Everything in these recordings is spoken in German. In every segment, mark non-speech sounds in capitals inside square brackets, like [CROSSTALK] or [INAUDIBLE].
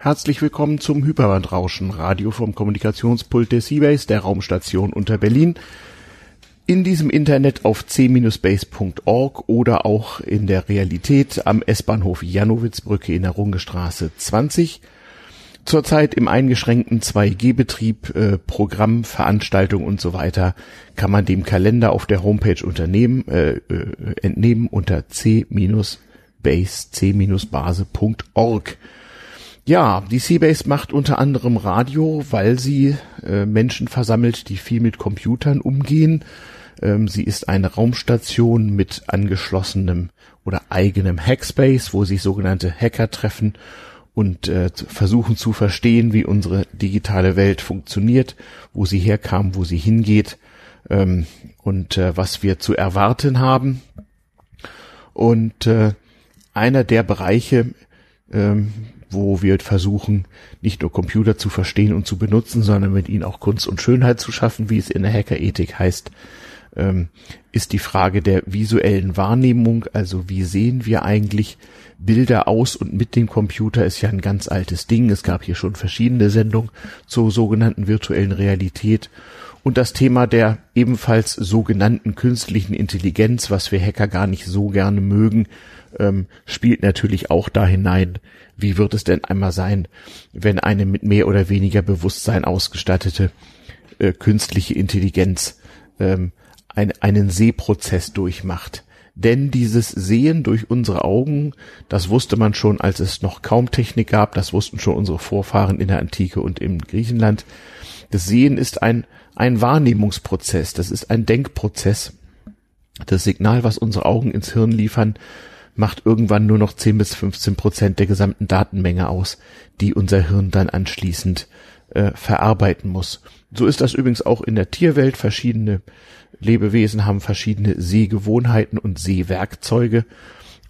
Herzlich willkommen zum Hyperbandrauschen, Radio vom Kommunikationspult der Seabase, der Raumstation unter Berlin. In diesem Internet auf c-base.org oder auch in der Realität am S-Bahnhof Janowitzbrücke in der Rungestraße 20. Zurzeit im eingeschränkten 2G-Betrieb, äh, Programm, Veranstaltung und so weiter kann man dem Kalender auf der Homepage unternehmen, äh, äh, entnehmen unter c-base, c-base.org. Ja, die Seabase macht unter anderem Radio, weil sie äh, Menschen versammelt, die viel mit Computern umgehen. Ähm, sie ist eine Raumstation mit angeschlossenem oder eigenem Hackspace, wo sich sogenannte Hacker treffen und äh, versuchen zu verstehen, wie unsere digitale Welt funktioniert, wo sie herkam, wo sie hingeht ähm, und äh, was wir zu erwarten haben. Und äh, einer der Bereiche, ähm, wo wir versuchen, nicht nur Computer zu verstehen und zu benutzen, sondern mit ihnen auch Kunst und Schönheit zu schaffen, wie es in der Hackerethik heißt, ähm, ist die Frage der visuellen Wahrnehmung. Also wie sehen wir eigentlich Bilder aus und mit dem Computer ist ja ein ganz altes Ding. Es gab hier schon verschiedene Sendungen zur sogenannten virtuellen Realität. Und das Thema der ebenfalls sogenannten künstlichen Intelligenz, was wir Hacker gar nicht so gerne mögen, ähm, spielt natürlich auch da hinein, wie wird es denn einmal sein, wenn eine mit mehr oder weniger Bewusstsein ausgestattete äh, künstliche Intelligenz ähm, ein, einen Sehprozess durchmacht. Denn dieses Sehen durch unsere Augen, das wusste man schon, als es noch kaum Technik gab, das wussten schon unsere Vorfahren in der Antike und im Griechenland. Das Sehen ist ein, ein Wahrnehmungsprozess, das ist ein Denkprozess. Das Signal, was unsere Augen ins Hirn liefern, macht irgendwann nur noch 10 bis 15 Prozent der gesamten Datenmenge aus, die unser Hirn dann anschließend äh, verarbeiten muss. So ist das übrigens auch in der Tierwelt. Verschiedene Lebewesen haben verschiedene Sehgewohnheiten und Sehwerkzeuge.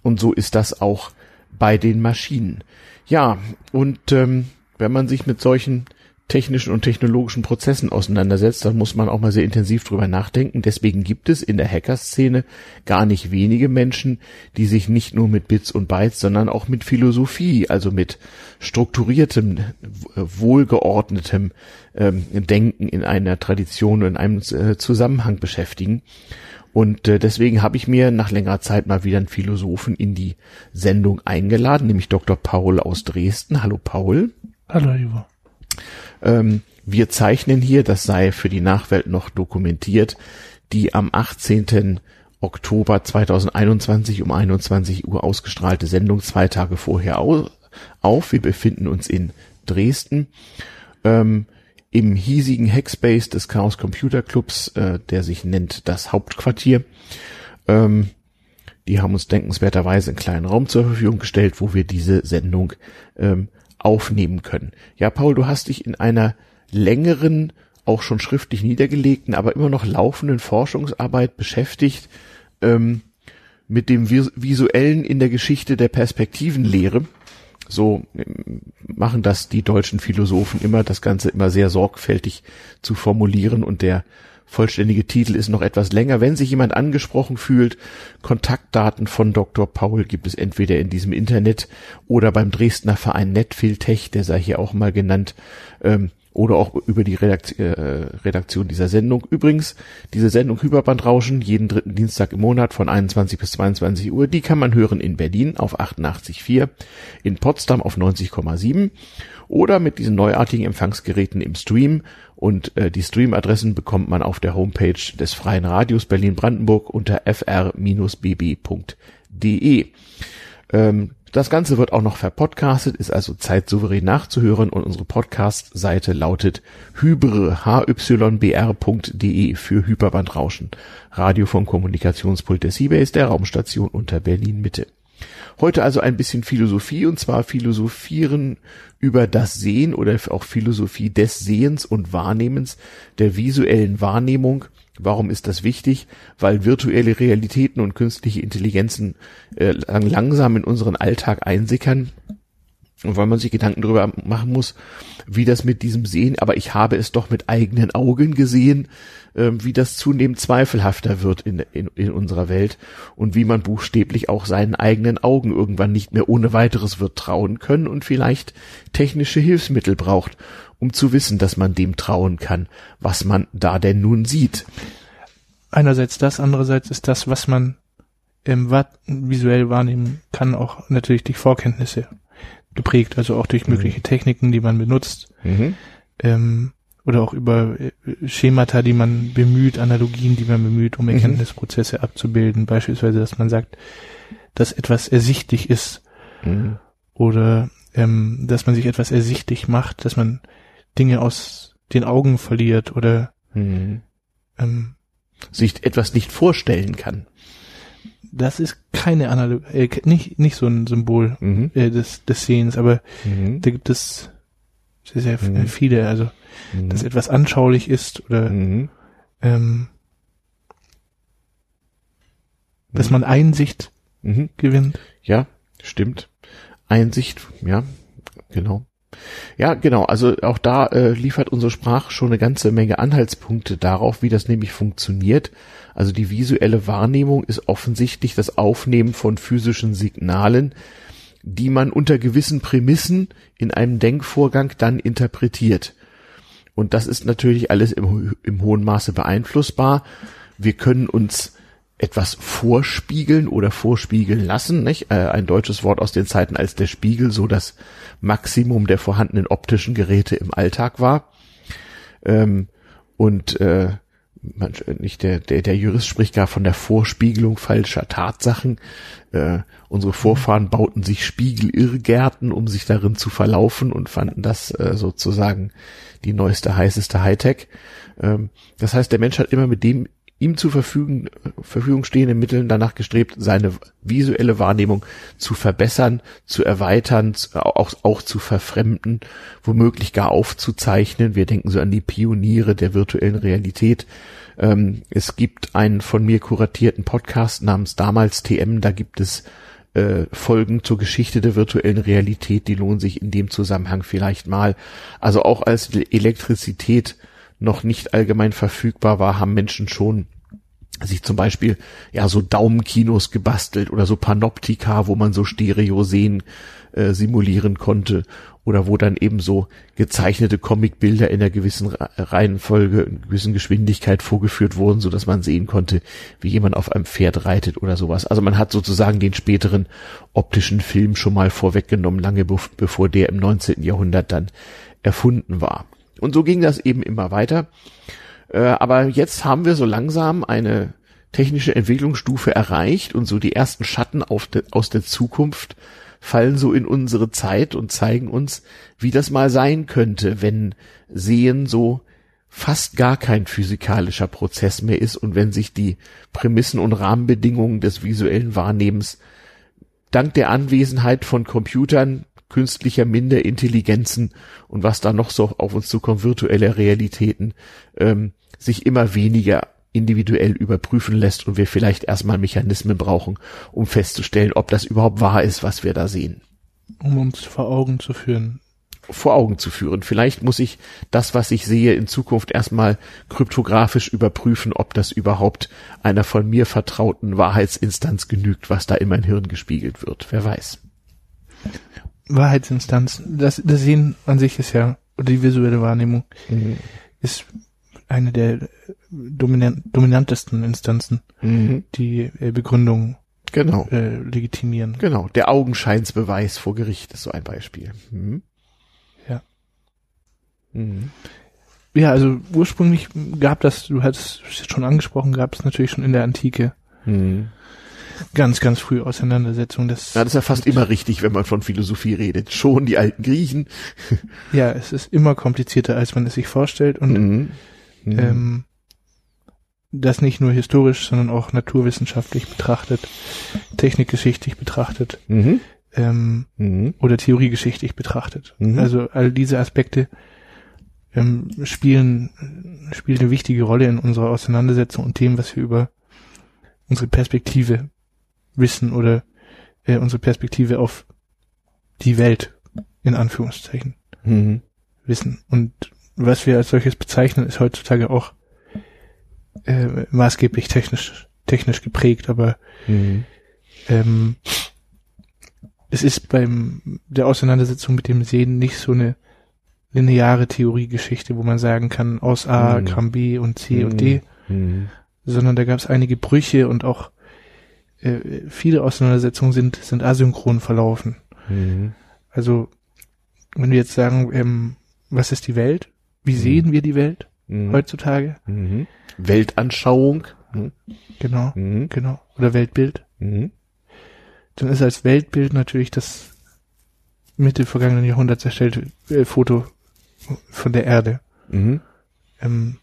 Und so ist das auch bei den Maschinen. Ja, und ähm, wenn man sich mit solchen technischen und technologischen Prozessen auseinandersetzt, dann muss man auch mal sehr intensiv drüber nachdenken. Deswegen gibt es in der Hackerszene gar nicht wenige Menschen, die sich nicht nur mit Bits und Bytes, sondern auch mit Philosophie, also mit strukturiertem, wohlgeordnetem ähm, Denken in einer Tradition in einem äh, Zusammenhang beschäftigen. Und äh, deswegen habe ich mir nach längerer Zeit mal wieder einen Philosophen in die Sendung eingeladen, nämlich Dr. Paul aus Dresden. Hallo Paul. Hallo Ivo. Ähm, wir zeichnen hier, das sei für die Nachwelt noch dokumentiert, die am 18. Oktober 2021 um 21 Uhr ausgestrahlte Sendung zwei Tage vorher auf. Wir befinden uns in Dresden. Ähm, im hiesigen Hackspace des Chaos Computer Clubs, äh, der sich nennt das Hauptquartier. Ähm, die haben uns denkenswerterweise einen kleinen Raum zur Verfügung gestellt, wo wir diese Sendung ähm, aufnehmen können. Ja, Paul, du hast dich in einer längeren, auch schon schriftlich niedergelegten, aber immer noch laufenden Forschungsarbeit beschäftigt ähm, mit dem visuellen in der Geschichte der Perspektivenlehre. So ähm, machen das die deutschen Philosophen immer, das Ganze immer sehr sorgfältig zu formulieren und der vollständige Titel ist noch etwas länger. Wenn sich jemand angesprochen fühlt, Kontaktdaten von Dr. Paul gibt es entweder in diesem Internet oder beim Dresdner Verein Netfiltech, der sei hier auch mal genannt, ähm, oder auch über die Redakt äh, Redaktion dieser Sendung. Übrigens, diese Sendung Hyperbandrauschen, jeden dritten Dienstag im Monat von 21 bis 22 Uhr, die kann man hören in Berlin auf 88,4, in Potsdam auf 90,7 oder mit diesen neuartigen Empfangsgeräten im Stream und äh, die Streamadressen bekommt man auf der Homepage des Freien Radios Berlin-Brandenburg unter fr-bb.de. Ähm, das Ganze wird auch noch verpodcastet, ist also zeitsouverän nachzuhören und unsere Podcast-Seite lautet hybre, hybr.de für Hyperbandrauschen. Radio vom Kommunikationspult der Seabase der Raumstation unter Berlin Mitte. Heute also ein bisschen Philosophie und zwar philosophieren über das Sehen oder auch Philosophie des Sehens und Wahrnehmens, der visuellen Wahrnehmung. Warum ist das wichtig? Weil virtuelle Realitäten und künstliche Intelligenzen äh, langsam in unseren Alltag einsickern und weil man sich Gedanken darüber machen muss, wie das mit diesem Sehen, aber ich habe es doch mit eigenen Augen gesehen, äh, wie das zunehmend zweifelhafter wird in, in, in unserer Welt und wie man buchstäblich auch seinen eigenen Augen irgendwann nicht mehr ohne weiteres wird trauen können und vielleicht technische Hilfsmittel braucht, um zu wissen, dass man dem trauen kann, was man da denn nun sieht. Einerseits das, andererseits ist das, was man ähm, visuell wahrnehmen kann, auch natürlich durch Vorkenntnisse geprägt, also auch durch mhm. mögliche Techniken, die man benutzt. Mhm. Ähm, oder auch über äh, Schemata, die man bemüht, Analogien, die man bemüht, um mhm. Erkenntnisprozesse mhm. abzubilden. Beispielsweise, dass man sagt, dass etwas ersichtlich ist. Mhm. Oder ähm, dass man sich etwas ersichtlich macht, dass man Dinge aus den Augen verliert oder mhm. ähm, sich etwas nicht vorstellen kann das ist keine Analogie, äh, nicht, nicht so ein Symbol mhm. äh, des, des Sehens, aber mhm. da gibt es sehr, sehr mhm. viele, also mhm. dass etwas anschaulich ist oder mhm. ähm, dass man Einsicht mhm. gewinnt. Ja, stimmt. Einsicht, ja, genau. Ja, genau. Also auch da äh, liefert unsere Sprache schon eine ganze Menge Anhaltspunkte darauf, wie das nämlich funktioniert. Also die visuelle Wahrnehmung ist offensichtlich das Aufnehmen von physischen Signalen, die man unter gewissen Prämissen in einem Denkvorgang dann interpretiert. Und das ist natürlich alles im, im hohen Maße beeinflussbar. Wir können uns etwas vorspiegeln oder vorspiegeln lassen, nicht? Äh, ein deutsches Wort aus den Zeiten, als der Spiegel so das Maximum der vorhandenen optischen Geräte im Alltag war. Ähm, und äh, man, nicht der, der, der Jurist spricht gar von der Vorspiegelung falscher Tatsachen. Äh, unsere Vorfahren bauten sich Spiegelirrgärten, um sich darin zu verlaufen und fanden das äh, sozusagen die neueste, heißeste Hightech. Ähm, das heißt, der Mensch hat immer mit dem ihm zur Verfügung, Verfügung stehenden Mitteln danach gestrebt, seine visuelle Wahrnehmung zu verbessern, zu erweitern, auch, auch zu verfremden, womöglich gar aufzuzeichnen. Wir denken so an die Pioniere der virtuellen Realität. Ähm, es gibt einen von mir kuratierten Podcast namens damals TM, da gibt es äh, Folgen zur Geschichte der virtuellen Realität, die lohnen sich in dem Zusammenhang vielleicht mal. Also auch als Elektrizität noch nicht allgemein verfügbar war, haben Menschen schon sich zum Beispiel ja so Daumenkinos gebastelt oder so Panoptika, wo man so Stereo sehen äh, simulieren konnte oder wo dann eben so gezeichnete Comicbilder in einer gewissen Reihenfolge, in gewissen Geschwindigkeit vorgeführt wurden, so dass man sehen konnte, wie jemand auf einem Pferd reitet oder sowas. Also man hat sozusagen den späteren optischen Film schon mal vorweggenommen, lange bevor der im 19. Jahrhundert dann erfunden war. Und so ging das eben immer weiter. Äh, aber jetzt haben wir so langsam eine technische Entwicklungsstufe erreicht und so die ersten Schatten de, aus der Zukunft fallen so in unsere Zeit und zeigen uns, wie das mal sein könnte, wenn Sehen so fast gar kein physikalischer Prozess mehr ist und wenn sich die Prämissen und Rahmenbedingungen des visuellen Wahrnehmens dank der Anwesenheit von Computern künstlicher Minderintelligenzen und was da noch so auf uns zukommt, virtuelle Realitäten, ähm, sich immer weniger individuell überprüfen lässt und wir vielleicht erstmal Mechanismen brauchen, um festzustellen, ob das überhaupt wahr ist, was wir da sehen. Um uns vor Augen zu führen. Vor Augen zu führen. Vielleicht muss ich das, was ich sehe, in Zukunft erstmal kryptografisch überprüfen, ob das überhaupt einer von mir vertrauten Wahrheitsinstanz genügt, was da in mein Hirn gespiegelt wird. Wer weiß. Wahrheitsinstanz. Das, das Sehen an sich ist ja, oder die visuelle Wahrnehmung mhm. ist eine der dominant, dominantesten Instanzen, mhm. die äh, Begründung genau. äh, legitimieren. Genau, der Augenscheinsbeweis vor Gericht ist so ein Beispiel. Mhm. Ja. Mhm. Ja, also ursprünglich gab das, du hattest es schon angesprochen, gab es natürlich schon in der Antike. Ganz, ganz früh Auseinandersetzung. Das, ja, das ist ja fast immer richtig, wenn man von Philosophie redet. Schon die alten Griechen. [LAUGHS] ja, es ist immer komplizierter, als man es sich vorstellt und mhm. Mhm. Ähm, das nicht nur historisch, sondern auch naturwissenschaftlich betrachtet, technikgeschichtlich betrachtet mhm. Ähm, mhm. oder theoriegeschichtlich betrachtet. Mhm. Also all diese Aspekte ähm, spielen, spielen eine wichtige Rolle in unserer Auseinandersetzung und dem, was wir über unsere Perspektive wissen oder äh, unsere Perspektive auf die Welt in Anführungszeichen, mhm. wissen. Und was wir als solches bezeichnen, ist heutzutage auch äh, maßgeblich technisch, technisch geprägt, aber mhm. ähm, es ist beim der Auseinandersetzung mit dem Sehen nicht so eine lineare Theoriegeschichte, wo man sagen kann, aus A mhm. kam B und C mhm. und D, mhm. sondern da gab es einige Brüche und auch äh, viele Auseinandersetzungen sind, sind asynchron verlaufen. Mhm. Also, wenn wir jetzt sagen, ähm, was ist die Welt? Wie mhm. sehen wir die Welt mhm. heutzutage? Weltanschauung. Genau, genau. Oder Weltbild. Dann ist als Weltbild natürlich das Mitte vergangenen Jahrhunderts erstellte äh, Foto von der Erde. Mhm. Ähm,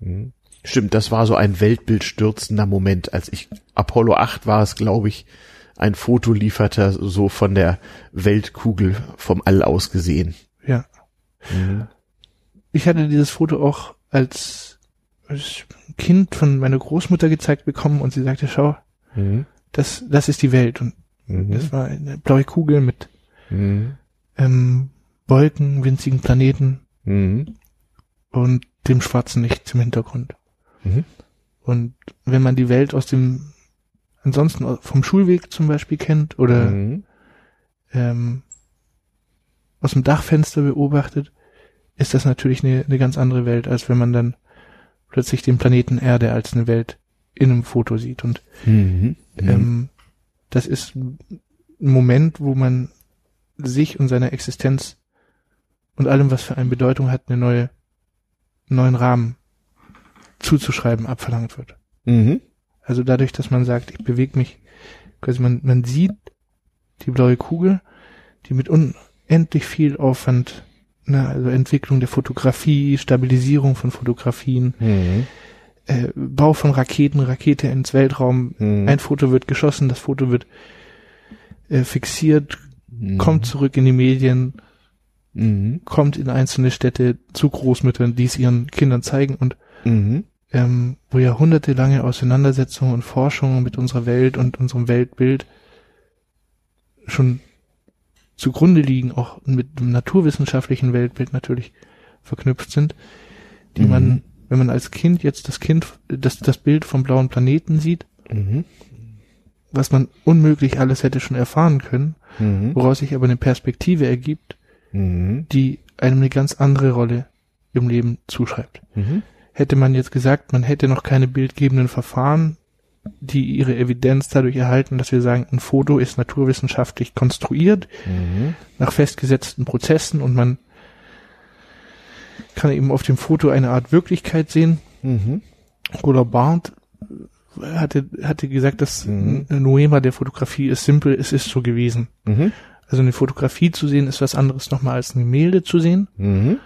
mhm. Stimmt, das war so ein weltbildstürzender Moment, als ich Apollo 8 war es, glaube ich, ein Foto lieferte, so von der Weltkugel vom All aus gesehen. Ja. Mhm. Ich hatte dieses Foto auch als, als Kind von meiner Großmutter gezeigt bekommen und sie sagte, schau, mhm. das, das ist die Welt. Und mhm. das war eine blaue Kugel mit mhm. ähm, Wolken, winzigen Planeten mhm. und dem schwarzen Licht im Hintergrund. Mhm. Und wenn man die Welt aus dem, ansonsten vom Schulweg zum Beispiel kennt oder mhm. ähm, aus dem Dachfenster beobachtet, ist das natürlich eine, eine ganz andere Welt, als wenn man dann plötzlich den Planeten Erde als eine Welt in einem Foto sieht. Und mhm. mhm. ähm, das ist ein Moment, wo man sich und seiner Existenz und allem, was für eine Bedeutung hat, eine neue, neuen Rahmen zuzuschreiben abverlangt wird. Mhm. Also dadurch, dass man sagt, ich bewege mich, quasi man, man sieht die blaue Kugel, die mit unendlich viel Aufwand, ne, also Entwicklung der Fotografie, Stabilisierung von Fotografien, mhm. äh, Bau von Raketen, Rakete ins Weltraum, mhm. ein Foto wird geschossen, das Foto wird äh, fixiert, mhm. kommt zurück in die Medien, mhm. kommt in einzelne Städte zu Großmüttern, die es ihren Kindern zeigen und mhm. Ähm, wo jahrhundertelange Auseinandersetzungen und Forschungen mit unserer Welt und unserem Weltbild schon zugrunde liegen, auch mit dem naturwissenschaftlichen Weltbild natürlich verknüpft sind, die mhm. man, wenn man als Kind jetzt das Kind, das, das Bild vom blauen Planeten sieht, mhm. was man unmöglich alles hätte schon erfahren können, mhm. woraus sich aber eine Perspektive ergibt, mhm. die einem eine ganz andere Rolle im Leben zuschreibt. Hätte man jetzt gesagt, man hätte noch keine bildgebenden Verfahren, die ihre Evidenz dadurch erhalten, dass wir sagen, ein Foto ist naturwissenschaftlich konstruiert, mhm. nach festgesetzten Prozessen und man kann eben auf dem Foto eine Art Wirklichkeit sehen. Mhm. Oder Barth hatte, hatte gesagt, dass mhm. Noema der Fotografie ist simpel, es ist so gewesen. Mhm. Also eine Fotografie zu sehen ist was anderes nochmal als ein Gemälde zu sehen. Mhm.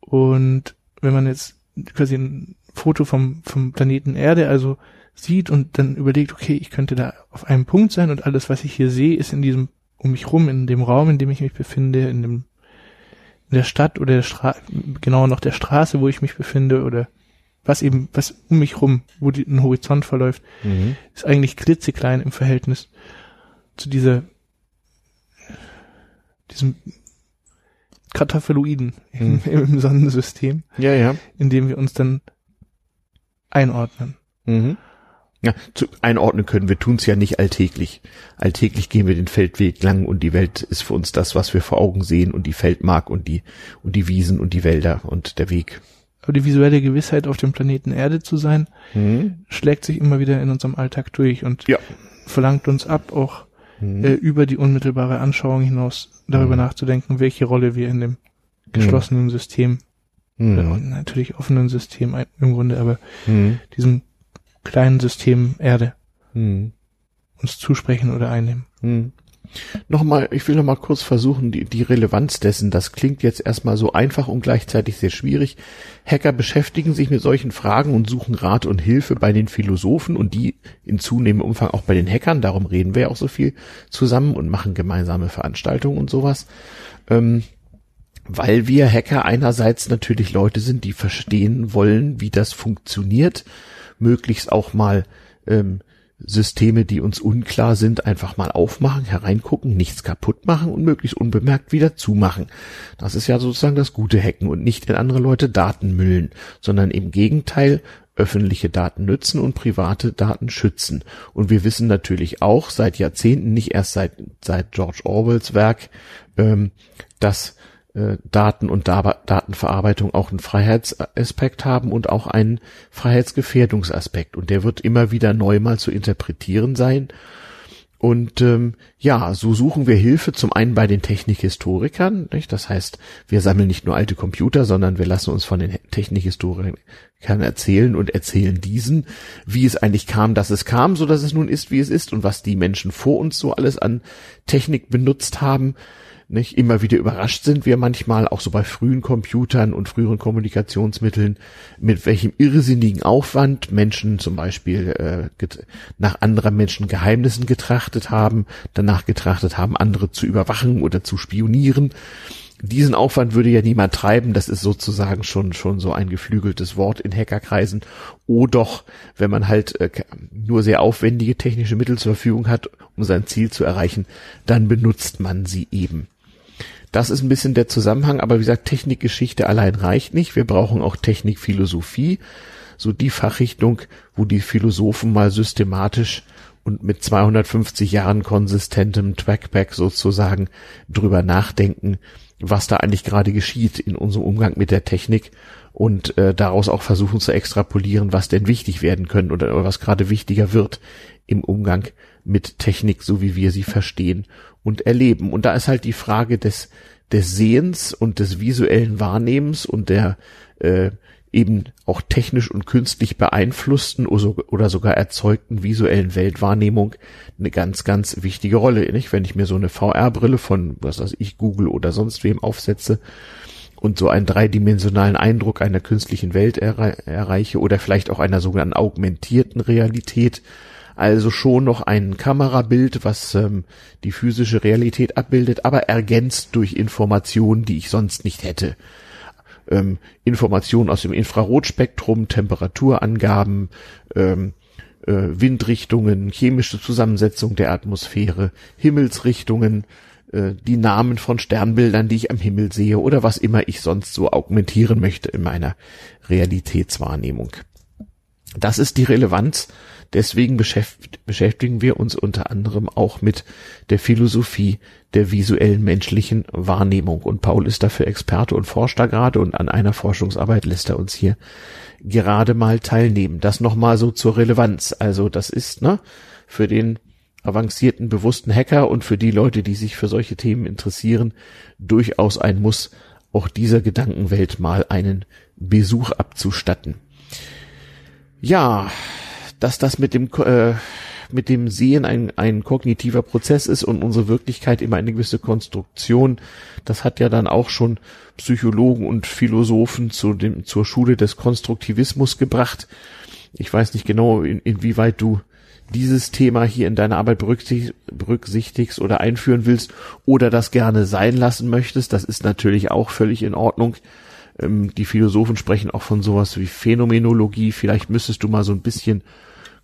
Und wenn man jetzt quasi ein Foto vom, vom Planeten Erde also sieht und dann überlegt, okay, ich könnte da auf einem Punkt sein und alles, was ich hier sehe, ist in diesem, um mich rum, in dem Raum, in dem ich mich befinde, in dem, in der Stadt oder der Straße, genauer noch der Straße, wo ich mich befinde oder was eben, was um mich rum, wo die, ein Horizont verläuft, mhm. ist eigentlich klitzeklein im Verhältnis zu dieser diesem Kartoffeloiden hm. im, im, Sonnensystem. Ja, ja. In dem wir uns dann einordnen. Mhm. Ja, zu, einordnen können. Wir tun es ja nicht alltäglich. Alltäglich gehen wir den Feldweg lang und die Welt ist für uns das, was wir vor Augen sehen und die Feldmark und die und die Wiesen und die Wälder und der Weg. Aber die visuelle Gewissheit, auf dem Planeten Erde zu sein, mhm. schlägt sich immer wieder in unserem Alltag durch und ja. verlangt uns ab, auch mhm. äh, über die unmittelbare Anschauung hinaus darüber mhm. nachzudenken, welche Rolle wir in dem geschlossenen System, mhm. äh, natürlich offenen System im Grunde, aber mhm. diesem kleinen System Erde mhm. uns zusprechen oder einnehmen. Nochmal, ich will nochmal kurz versuchen, die, die Relevanz dessen, das klingt jetzt erstmal so einfach und gleichzeitig sehr schwierig. Hacker beschäftigen sich mit solchen Fragen und suchen Rat und Hilfe bei den Philosophen und die in zunehmendem Umfang auch bei den Hackern, darum reden wir ja auch so viel zusammen und machen gemeinsame Veranstaltungen und sowas. Ähm, weil wir Hacker einerseits natürlich Leute sind, die verstehen wollen, wie das funktioniert, möglichst auch mal ähm, Systeme, die uns unklar sind, einfach mal aufmachen, hereingucken, nichts kaputt machen und möglichst unbemerkt wieder zumachen. Das ist ja sozusagen das gute Hacken und nicht in andere Leute Daten müllen, sondern im Gegenteil öffentliche Daten nützen und private Daten schützen. Und wir wissen natürlich auch seit Jahrzehnten, nicht erst seit, seit George Orwells Werk, ähm, dass Daten und Datenverarbeitung auch einen Freiheitsaspekt haben und auch einen Freiheitsgefährdungsaspekt. Und der wird immer wieder neu mal zu interpretieren sein. Und ähm, ja, so suchen wir Hilfe zum einen bei den Technikhistorikern. Nicht? Das heißt, wir sammeln nicht nur alte Computer, sondern wir lassen uns von den Technikhistorikern erzählen und erzählen diesen, wie es eigentlich kam, dass es kam, so dass es nun ist, wie es ist und was die Menschen vor uns so alles an Technik benutzt haben nicht immer wieder überrascht sind wir manchmal auch so bei frühen Computern und früheren Kommunikationsmitteln, mit welchem irrsinnigen Aufwand Menschen zum Beispiel äh, nach anderen Menschen Geheimnissen getrachtet haben, danach getrachtet haben, andere zu überwachen oder zu spionieren. Diesen Aufwand würde ja niemand treiben, das ist sozusagen schon schon so ein geflügeltes Wort in Hackerkreisen. O doch, wenn man halt äh, nur sehr aufwendige technische Mittel zur Verfügung hat, um sein Ziel zu erreichen, dann benutzt man sie eben. Das ist ein bisschen der Zusammenhang, aber wie gesagt, Technikgeschichte allein reicht nicht. Wir brauchen auch Technikphilosophie, so die Fachrichtung, wo die Philosophen mal systematisch und mit 250 Jahren konsistentem Trackback sozusagen drüber nachdenken, was da eigentlich gerade geschieht in unserem Umgang mit der Technik und äh, daraus auch versuchen zu extrapolieren, was denn wichtig werden können oder, oder was gerade wichtiger wird im Umgang mit Technik, so wie wir sie verstehen und erleben. Und da ist halt die Frage des, des Sehens und des visuellen Wahrnehmens und der äh, eben auch technisch und künstlich beeinflussten oder sogar erzeugten visuellen Weltwahrnehmung eine ganz, ganz wichtige Rolle. Nicht? Wenn ich mir so eine VR-Brille von, was weiß ich, Google oder sonst wem aufsetze und so einen dreidimensionalen Eindruck einer künstlichen Welt erre erreiche oder vielleicht auch einer sogenannten augmentierten Realität, also schon noch ein Kamerabild, was ähm, die physische Realität abbildet, aber ergänzt durch Informationen, die ich sonst nicht hätte. Ähm, Informationen aus dem Infrarotspektrum, Temperaturangaben, ähm, äh, Windrichtungen, chemische Zusammensetzung der Atmosphäre, Himmelsrichtungen, äh, die Namen von Sternbildern, die ich am Himmel sehe oder was immer ich sonst so augmentieren möchte in meiner Realitätswahrnehmung. Das ist die Relevanz Deswegen beschäftigen wir uns unter anderem auch mit der Philosophie der visuellen menschlichen Wahrnehmung. Und Paul ist dafür Experte und forscht da gerade und an einer Forschungsarbeit lässt er uns hier gerade mal teilnehmen. Das nochmal so zur Relevanz. Also das ist, ne, für den avancierten, bewussten Hacker und für die Leute, die sich für solche Themen interessieren, durchaus ein Muss, auch dieser Gedankenwelt mal einen Besuch abzustatten. Ja, dass das mit dem äh, mit dem Sehen ein, ein kognitiver Prozess ist und unsere Wirklichkeit immer eine gewisse Konstruktion. Das hat ja dann auch schon Psychologen und Philosophen zu dem, zur Schule des Konstruktivismus gebracht. Ich weiß nicht genau, in, inwieweit du dieses Thema hier in deiner Arbeit berücksichtigst oder einführen willst oder das gerne sein lassen möchtest. Das ist natürlich auch völlig in Ordnung. Ähm, die Philosophen sprechen auch von sowas wie Phänomenologie. Vielleicht müsstest du mal so ein bisschen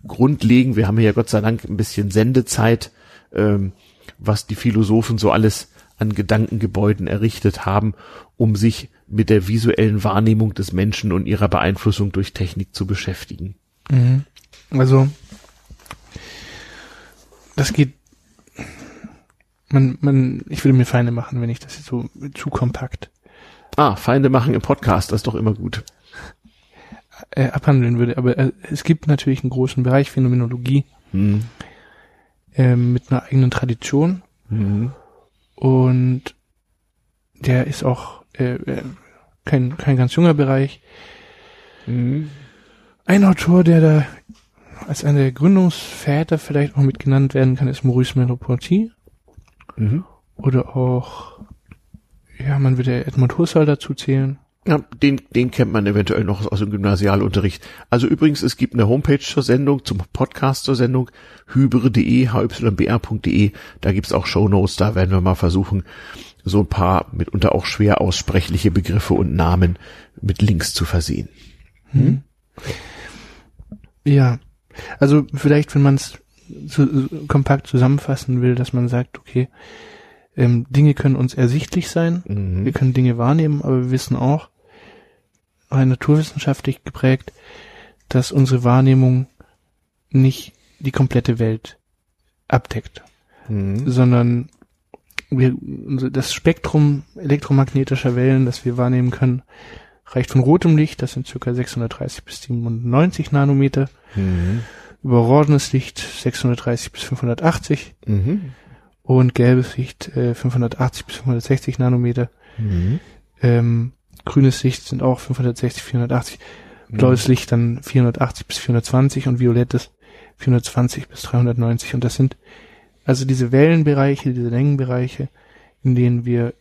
grundlegend, wir haben hier ja Gott sei Dank ein bisschen Sendezeit, ähm, was die Philosophen so alles an Gedankengebäuden errichtet haben, um sich mit der visuellen Wahrnehmung des Menschen und ihrer Beeinflussung durch Technik zu beschäftigen. Mhm. Also das geht man, man, ich würde mir Feinde machen, wenn ich das jetzt so zu kompakt. Ah, Feinde machen im Podcast, das ist doch immer gut äh, abhandeln würde. Aber äh, es gibt natürlich einen großen Bereich Phänomenologie mhm. äh, mit einer eigenen Tradition. Mhm. Und der ist auch äh, äh, kein, kein ganz junger Bereich. Mhm. Ein Autor, der da als einer der Gründungsväter vielleicht auch mit genannt werden kann, ist Maurice Merleau-Ponty. Mhm. Oder auch, ja, man würde Edmund Husserl dazu zählen. Ja, den, den kennt man eventuell noch aus dem Gymnasialunterricht. Also übrigens, es gibt eine Homepage zur Sendung, zum Podcast zur Sendung, hybre.de, hybr.de, da gibt's auch Shownotes, da werden wir mal versuchen, so ein paar mitunter auch schwer aussprechliche Begriffe und Namen mit Links zu versehen. Hm? Ja, also vielleicht, wenn man es zu, kompakt zusammenfassen will, dass man sagt, okay, ähm, Dinge können uns ersichtlich sein, Mhm. wir können Dinge wahrnehmen, aber wir wissen auch, rein naturwissenschaftlich geprägt, dass unsere Wahrnehmung nicht die komplette Welt abdeckt, Mhm. sondern wir, das Spektrum elektromagnetischer Wellen, das wir wahrnehmen können, reicht von rotem Licht, das sind circa 630 bis 97 Nanometer, Mhm. über orangenes Licht 630 bis 580 Mhm. und gelbes Licht äh, 580 bis 560 Nanometer. Mhm. Ähm, grünes Licht sind auch 560, 480. Blaues Licht dann 480 bis 420 und violettes 420 bis 390. Und das sind also diese Wellenbereiche, diese Längenbereiche, in denen wir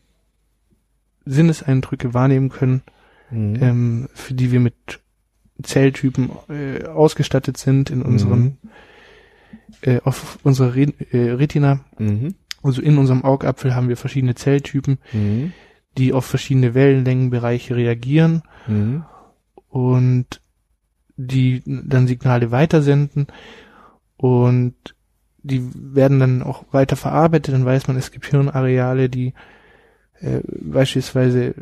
Sinneseindrücke wahrnehmen können, Mhm. ähm, für die wir mit Zelltypen äh, ausgestattet sind in unseren äh, auf unserer Re äh, Retina. Mhm. Also in unserem Augapfel haben wir verschiedene Zelltypen, Mhm. Die auf verschiedene Wellenlängenbereiche reagieren Mhm. und die dann Signale weitersenden und die werden dann auch weiter verarbeitet. Dann weiß man, es gibt Hirnareale, die äh, beispielsweise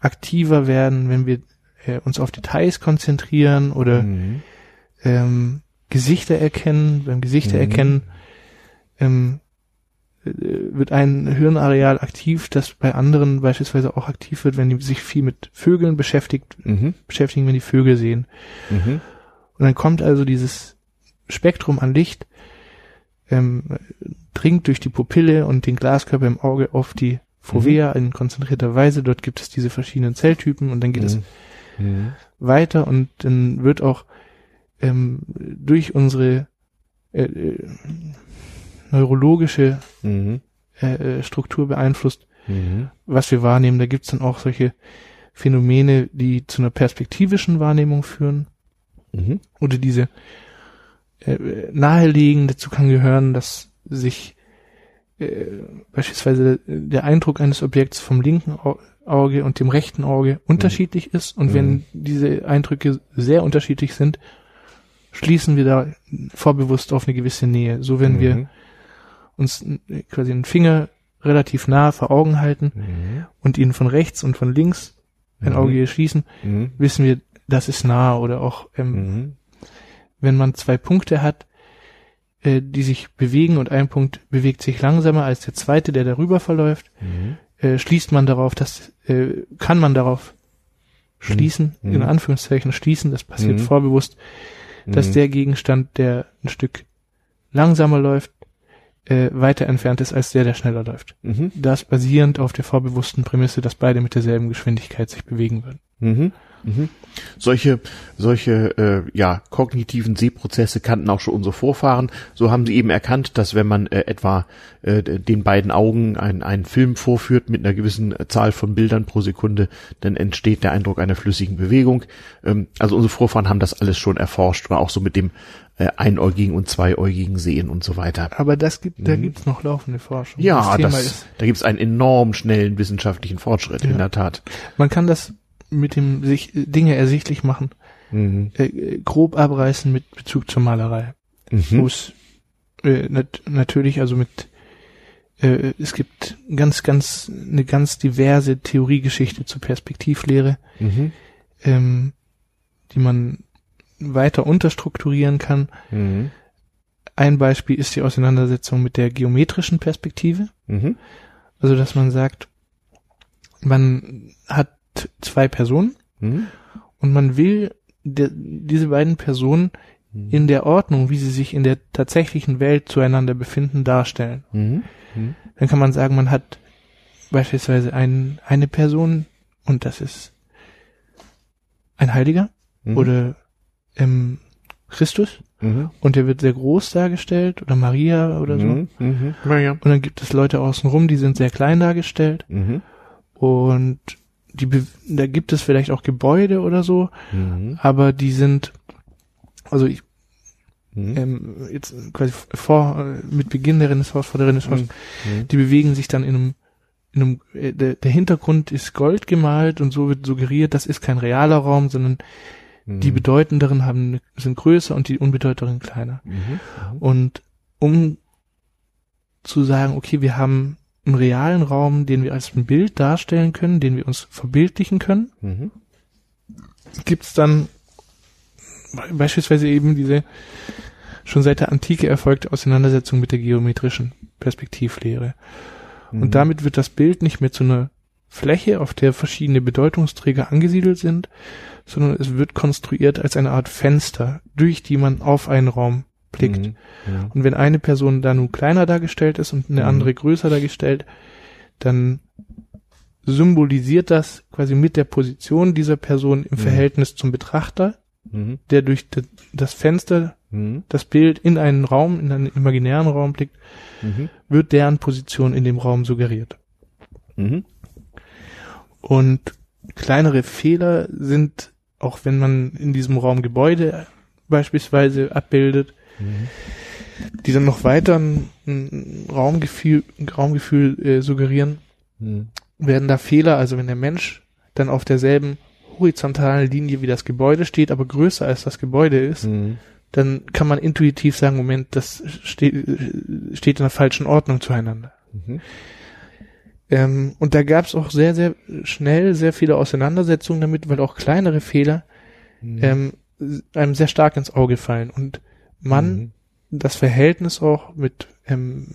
aktiver werden, wenn wir äh, uns auf Details konzentrieren oder Mhm. ähm, Gesichter erkennen. Beim Gesichter Mhm. erkennen ähm, äh, wird ein Hirnareal aktiv, das bei anderen beispielsweise auch aktiv wird, wenn die sich viel mit Vögeln beschäftigt, Mhm. beschäftigen, wenn die Vögel sehen. Mhm. Und dann kommt also dieses Spektrum an Licht, ähm, dringt durch die Pupille und den Glaskörper im Auge auf die Fovea in konzentrierter Weise. Dort gibt es diese verschiedenen Zelltypen und dann geht es Mhm. weiter und dann wird auch ähm, durch unsere äh, äh, neurologische Mhm. äh, äh, Struktur beeinflusst, Mhm. was wir wahrnehmen. Da gibt's dann auch solche Phänomene, die zu einer perspektivischen Wahrnehmung führen Mhm. oder diese äh, naheliegen. Dazu kann gehören, dass sich äh, beispielsweise der Eindruck eines Objekts vom linken Au- Auge und dem rechten Auge unterschiedlich ist. Und Mhm. wenn diese Eindrücke sehr unterschiedlich sind, schließen wir da vorbewusst auf eine gewisse Nähe. So wenn wir Mhm. Uns quasi einen Finger relativ nah vor Augen halten Mhm. und ihn von rechts und von links ein Mhm. Auge schließen, Mhm. wissen wir, das ist nah oder auch ähm, Mhm. wenn man zwei Punkte hat, äh, die sich bewegen und ein Punkt bewegt sich langsamer als der zweite, der darüber verläuft, Mhm. äh, schließt man darauf, dass äh, kann man darauf schließen, Mhm. in Anführungszeichen schließen, das passiert vorbewusst, dass der Gegenstand, der ein Stück langsamer läuft, äh, weiter entfernt ist als der, der schneller läuft. Mhm. Das basierend auf der vorbewussten Prämisse, dass beide mit derselben Geschwindigkeit sich bewegen würden. Mhm. Mhm. Solche, solche äh, ja, kognitiven Sehprozesse kannten auch schon unsere Vorfahren. So haben sie eben erkannt, dass wenn man äh, etwa äh, den beiden Augen ein- einen Film vorführt mit einer gewissen äh, Zahl von Bildern pro Sekunde, dann entsteht der Eindruck einer flüssigen Bewegung. Ähm, also unsere Vorfahren haben das alles schon erforscht, war auch so mit dem äh, einäugigen und zweiäugigen Sehen und so weiter. Aber das gibt, da gibt's noch laufende Forschung. Mhm. Ja, das, ist, da gibt es einen enorm schnellen wissenschaftlichen Fortschritt, Ja. in der Tat. man kann das mit dem sich Dinge ersichtlich machen, Mhm. äh, grob abreißen mit Bezug zur Malerei. Wo Mhm. es äh, nat natürlich also mit äh, es gibt ganz, ganz, eine ganz diverse Theoriegeschichte zur Perspektivlehre, Mhm. ähm, die man weiter unterstrukturieren kann. Mhm. Ein Beispiel ist die Auseinandersetzung mit der geometrischen Perspektive. Mhm. Also, dass man sagt, man hat zwei Personen Mhm. und man will de, diese beiden Personen in der Ordnung, wie sie sich in der tatsächlichen Welt zueinander befinden, darstellen. Mhm. Mhm. Dann kann man sagen, man hat beispielsweise ein, eine Person und das ist ein Heiliger Mhm. oder ähm, Christus Mhm. und der wird sehr groß dargestellt oder Maria oder so. Mhm. Mhm. Und dann gibt es Leute außenrum, die sind sehr klein dargestellt Mhm. und die, da gibt es vielleicht auch Gebäude oder so, Mhm. aber die sind, also ich, Mhm. ähm, jetzt quasi vor, mit Beginn der Renaissance, vor der Renaissance, Mhm. die bewegen sich dann in einem, in einem, äh, der, der Hintergrund ist Gold gemalt und so wird suggeriert, das ist kein realer Raum, sondern die Mhm. bedeutenderen haben, sind größer und die unbedeutenderen kleiner. Mhm. Und um zu sagen, okay, wir haben einen realen Raum, den wir als ein Bild darstellen können, den wir uns verbildlichen können. Mhm. Gibt es dann beispielsweise eben diese schon seit der Antike erfolgte Auseinandersetzung mit der geometrischen Perspektivlehre. Mhm. Und damit wird das Bild nicht mehr zu einer Fläche, auf der verschiedene Bedeutungsträger angesiedelt sind, sondern es wird konstruiert als eine Art Fenster, durch die man auf einen Raum blickt. Mhm. Ja. Und wenn eine Person da nun kleiner dargestellt ist und eine mhm. andere größer dargestellt, dann symbolisiert das quasi mit der Position dieser Person im mhm. Verhältnis zum Betrachter, mhm. der durch das Fenster mhm. das Bild in einen Raum, in einen imaginären Raum blickt, mhm. wird deren Position in dem Raum suggeriert. Und kleinere Fehler sind, auch wenn man in diesem Raum Gebäude beispielsweise abbildet, mhm. die dann noch weiter ein, ein Raumgefühl, ein Raumgefühl äh, suggerieren, mhm. werden da Fehler, also wenn der Mensch dann auf derselben horizontalen Linie wie das Gebäude steht, aber größer als das Gebäude ist, mhm. dann kann man intuitiv sagen, Moment, das steht, steht in der falschen Ordnung zueinander. Mhm. Ähm, und da gab es auch sehr, sehr schnell sehr viele Auseinandersetzungen damit, weil auch kleinere Fehler mhm. ähm, einem sehr stark ins Auge fallen und man mhm. das Verhältnis auch mit ähm,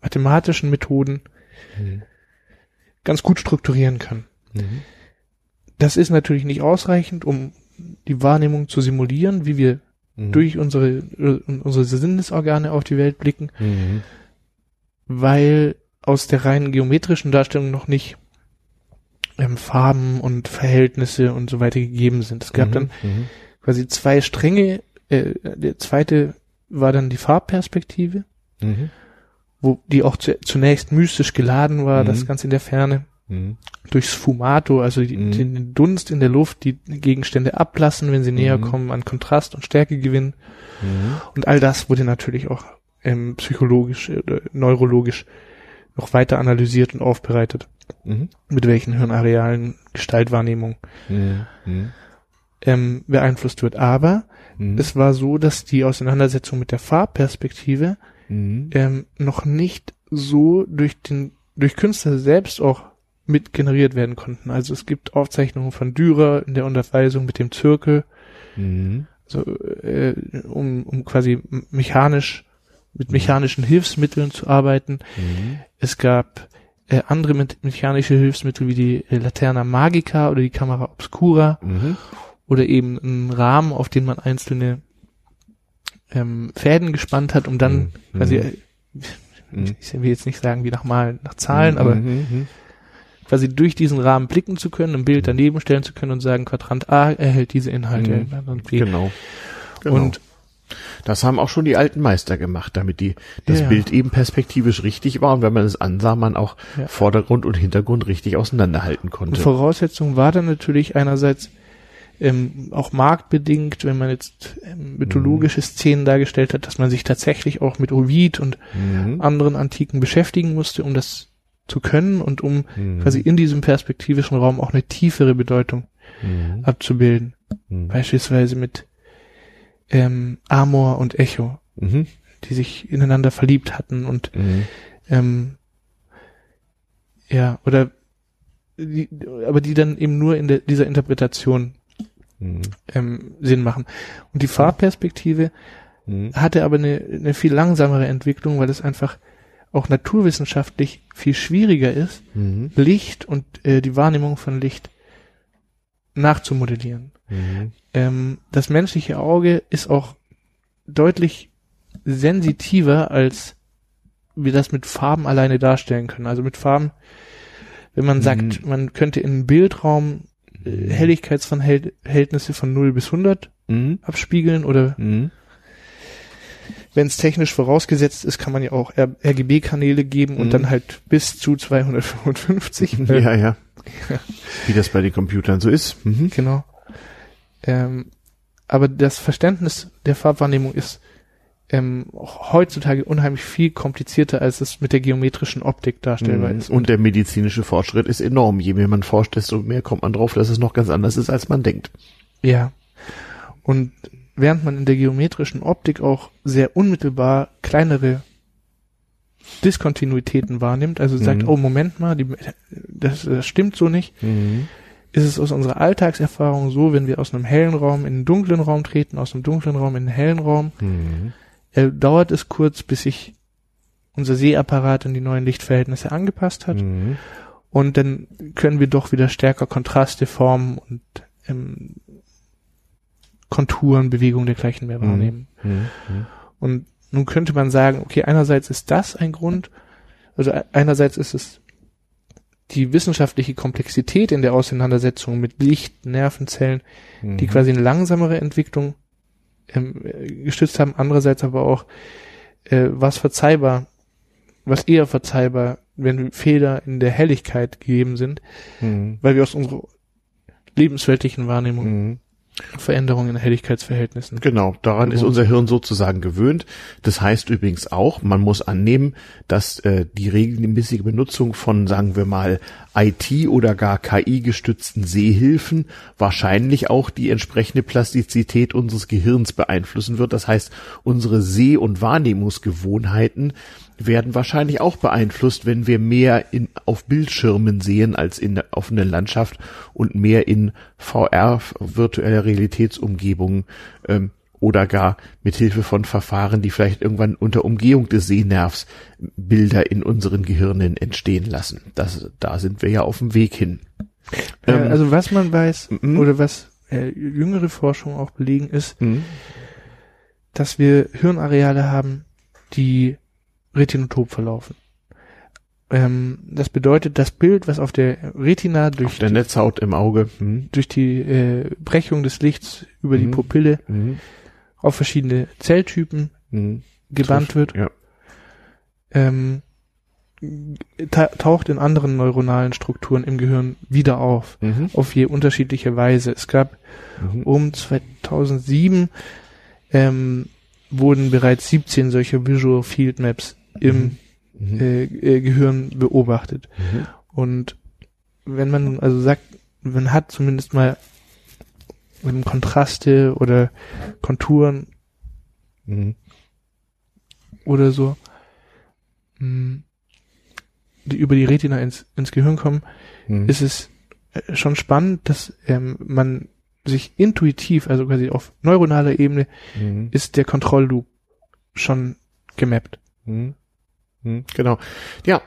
mathematischen Methoden mhm. ganz gut strukturieren kann. Mhm. Das ist natürlich nicht ausreichend, um die Wahrnehmung zu simulieren, wie wir mhm. durch unsere, äh, unsere Sinnesorgane auf die Welt blicken, mhm. weil aus der reinen geometrischen Darstellung noch nicht ähm, Farben und Verhältnisse und so weiter gegeben sind. Es gab mhm, dann quasi zwei Stränge. Äh, der zweite war dann die Farbperspektive, mhm. wo die auch zu, zunächst mystisch geladen war, das mhm. Ganze in der Ferne. Mhm. Durchs Fumato, also die, mhm. den Dunst in der Luft, die Gegenstände ablassen, wenn sie näher kommen, an Kontrast und Stärke gewinnen. Und all das wurde natürlich auch ähm, psychologisch, äh, neurologisch noch weiter analysiert und aufbereitet. Mhm. Mit welchen Hirnarealen Gestaltwahrnehmung mhm. ähm, beeinflusst wird. Aber mhm. es war so, dass die Auseinandersetzung mit der Farbperspektive mhm. ähm, noch nicht so durch den durch Künstler selbst auch mit generiert werden konnten. Also es gibt Aufzeichnungen von Dürer in der Unterweisung mit dem Zirkel, mhm. also, äh, um, um quasi mechanisch mit mechanischen Hilfsmitteln zu arbeiten. Mhm. Es gab äh, andere mechanische Hilfsmittel wie die äh, Laterna Magica oder die Kamera Obscura mhm. Oder eben einen Rahmen, auf den man einzelne ähm, Fäden gespannt hat, um dann mhm. quasi, äh, mhm. ich will jetzt nicht sagen wie nach Mal, nach Zahlen, mhm. aber mhm. quasi durch diesen Rahmen blicken zu können, ein Bild daneben stellen zu können und sagen, Quadrant A erhält diese Inhalte. Genau. genau. Und das haben auch schon die alten Meister gemacht, damit die, das ja. Bild eben perspektivisch richtig war und wenn man es ansah, man auch ja. Vordergrund und Hintergrund richtig auseinanderhalten konnte. Und Voraussetzung war dann natürlich einerseits ähm, auch marktbedingt, wenn man jetzt ähm, mythologische mhm. Szenen dargestellt hat, dass man sich tatsächlich auch mit Ovid und mhm. anderen Antiken beschäftigen musste, um das zu können und um mhm. quasi in diesem perspektivischen Raum auch eine tiefere Bedeutung mhm. abzubilden. Mhm. Beispielsweise mit ähm, Amor und Echo, mhm. die sich ineinander verliebt hatten und ähm, ja, oder die, aber die dann eben nur in der, dieser Interpretation mhm. ähm, Sinn machen. Und die Farbperspektive mhm. hatte aber eine, eine viel langsamere Entwicklung, weil es einfach auch naturwissenschaftlich viel schwieriger ist, mhm. Licht und äh, die Wahrnehmung von Licht nachzumodellieren. Mhm. Ähm, das menschliche Auge ist auch deutlich sensitiver, als wir das mit Farben alleine darstellen können. Also mit Farben, wenn man mhm. sagt, man könnte in einem Bildraum mhm. Helligkeitsverhältnisse von 0 bis 100 mhm. abspiegeln oder mhm. wenn es technisch vorausgesetzt ist, kann man ja auch RGB-Kanäle geben und mhm. dann halt bis zu 255. [LAUGHS] ja, ja. Wie das bei den Computern so ist. Mhm. Genau. Ähm, aber das Verständnis der Farbwahrnehmung ist ähm, heutzutage unheimlich viel komplizierter, als es mit der geometrischen Optik darstellbar mhm. ist. Und der medizinische Fortschritt ist enorm. Je mehr man forscht, desto mehr kommt man drauf, dass es noch ganz anders ist, als man denkt. Ja. Und während man in der geometrischen Optik auch sehr unmittelbar kleinere Diskontinuitäten wahrnimmt, also sagt, Mhm. oh Moment mal, die, das, das stimmt so nicht, Mhm. ist es aus unserer Alltagserfahrung so, wenn wir aus einem hellen Raum in einen dunklen Raum treten, aus einem dunklen Raum in einen hellen Raum, Mhm. Äh, dauert es kurz, bis sich unser Sehapparat an die neuen Lichtverhältnisse angepasst hat Mhm. und dann können wir doch wieder stärker Kontraste formen und ähm, Konturen, Bewegungen dergleichen mehr Mhm. wahrnehmen. Mhm. Und nun könnte man sagen, okay, einerseits ist das ein Grund, also e- einerseits ist es die wissenschaftliche Komplexität in der Auseinandersetzung mit Licht, Nervenzellen, Mhm. die quasi eine langsamere Entwicklung ähm, äh, gestützt haben, andererseits aber auch äh, was verzeihbar, was eher verzeihbar, wenn Fehler in der Helligkeit gegeben sind, Mhm. weil wir aus unserer lebensweltlichen Wahrnehmung Mhm. Veränderungen in Helligkeitsverhältnissen. Genau, daran ist Gewohnt. unser Hirn sozusagen gewöhnt. Das heißt übrigens auch, man muss annehmen, dass äh, die regelmäßige Benutzung von, sagen wir mal, IT oder gar KI-gestützten Sehhilfen wahrscheinlich auch die entsprechende Plastizität unseres Gehirns beeinflussen wird. Das heißt, unsere Seh- und Wahrnehmungsgewohnheiten werden wahrscheinlich auch beeinflusst, wenn wir mehr in, auf Bildschirmen sehen als in der offenen Landschaft und mehr in VR, virtueller Realitätsumgebungen ähm, oder gar mit Hilfe von Verfahren, die vielleicht irgendwann unter Umgehung des Sehnervs Bilder in unseren Gehirnen entstehen lassen. Das, da sind wir ja auf dem Weg hin. Äh, Ähm, also was man weiß mhm. oder was äh, jüngere Forschung auch belegen ist, Mhm. dass wir Hirnareale haben, die retinotop verlaufen. Ähm, das bedeutet, das Bild, was auf der Retina durch Auf der Netzhaut im Auge. Mhm. durch die äh, Brechung des Lichts über die Mhm. Pupille Mhm. auf verschiedene Zelltypen Mhm. gebannt wird, Ja. ähm, ta taucht in anderen neuronalen Strukturen im Gehirn wieder auf, Mhm. auf je unterschiedliche Weise. Es gab Mhm. um 2007 ähm, wurden bereits 17 solcher Visual Field Maps im Mhm. äh, äh, Gehirn beobachtet. Mhm. Und wenn man also sagt, man hat zumindest mal Kontraste oder Konturen Mhm. oder so, mh, die über die Retina ins, ins Gehirn kommen, Mhm. ist es äh, schon spannend, dass ähm, man sich intuitiv, also quasi auf neuronaler Ebene, Mhm. ist der Kontrollloop schon gemappt. Hm. Hm, Genau. Ja.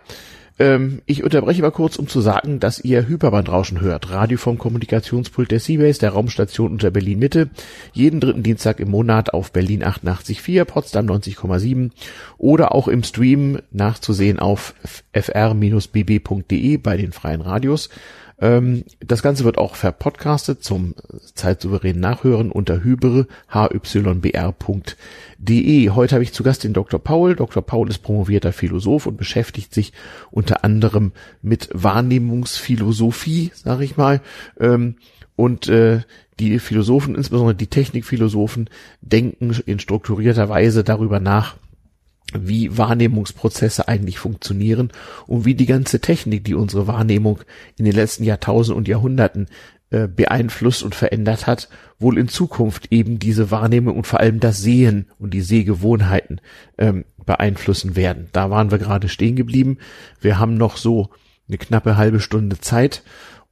Ähm, ich unterbreche mal kurz, um zu sagen, dass ihr Hyperbandrauschen hört. Radio vom Kommunikationspult der Seabase, der Raumstation unter Berlin Mitte. Jeden dritten Dienstag im Monat auf Berlin 88.4, Potsdam 90,7 oder auch im Stream nachzusehen auf fr-bb.de bei den freien Radios. Ähm, das Ganze wird auch verpodcastet zum zeitsouveränen Nachhören unter hybre, hybr.de. Heute habe ich zu Gast den Dr. Paul. Dr. Paul ist promovierter Philosoph und beschäftigt sich unter anderem mit Wahrnehmungsphilosophie, sage ich mal. Ähm, und äh, die Philosophen, insbesondere die Technikphilosophen, denken in strukturierter Weise darüber nach, wie Wahrnehmungsprozesse eigentlich funktionieren und wie die ganze Technik, die unsere Wahrnehmung in den letzten Jahrtausenden und Jahrhunderten äh, beeinflusst und verändert hat, wohl in Zukunft eben diese Wahrnehmung und vor allem das Sehen und die Sehgewohnheiten ähm, beeinflussen werden. Da waren wir gerade stehen geblieben. Wir haben noch so eine knappe halbe Stunde Zeit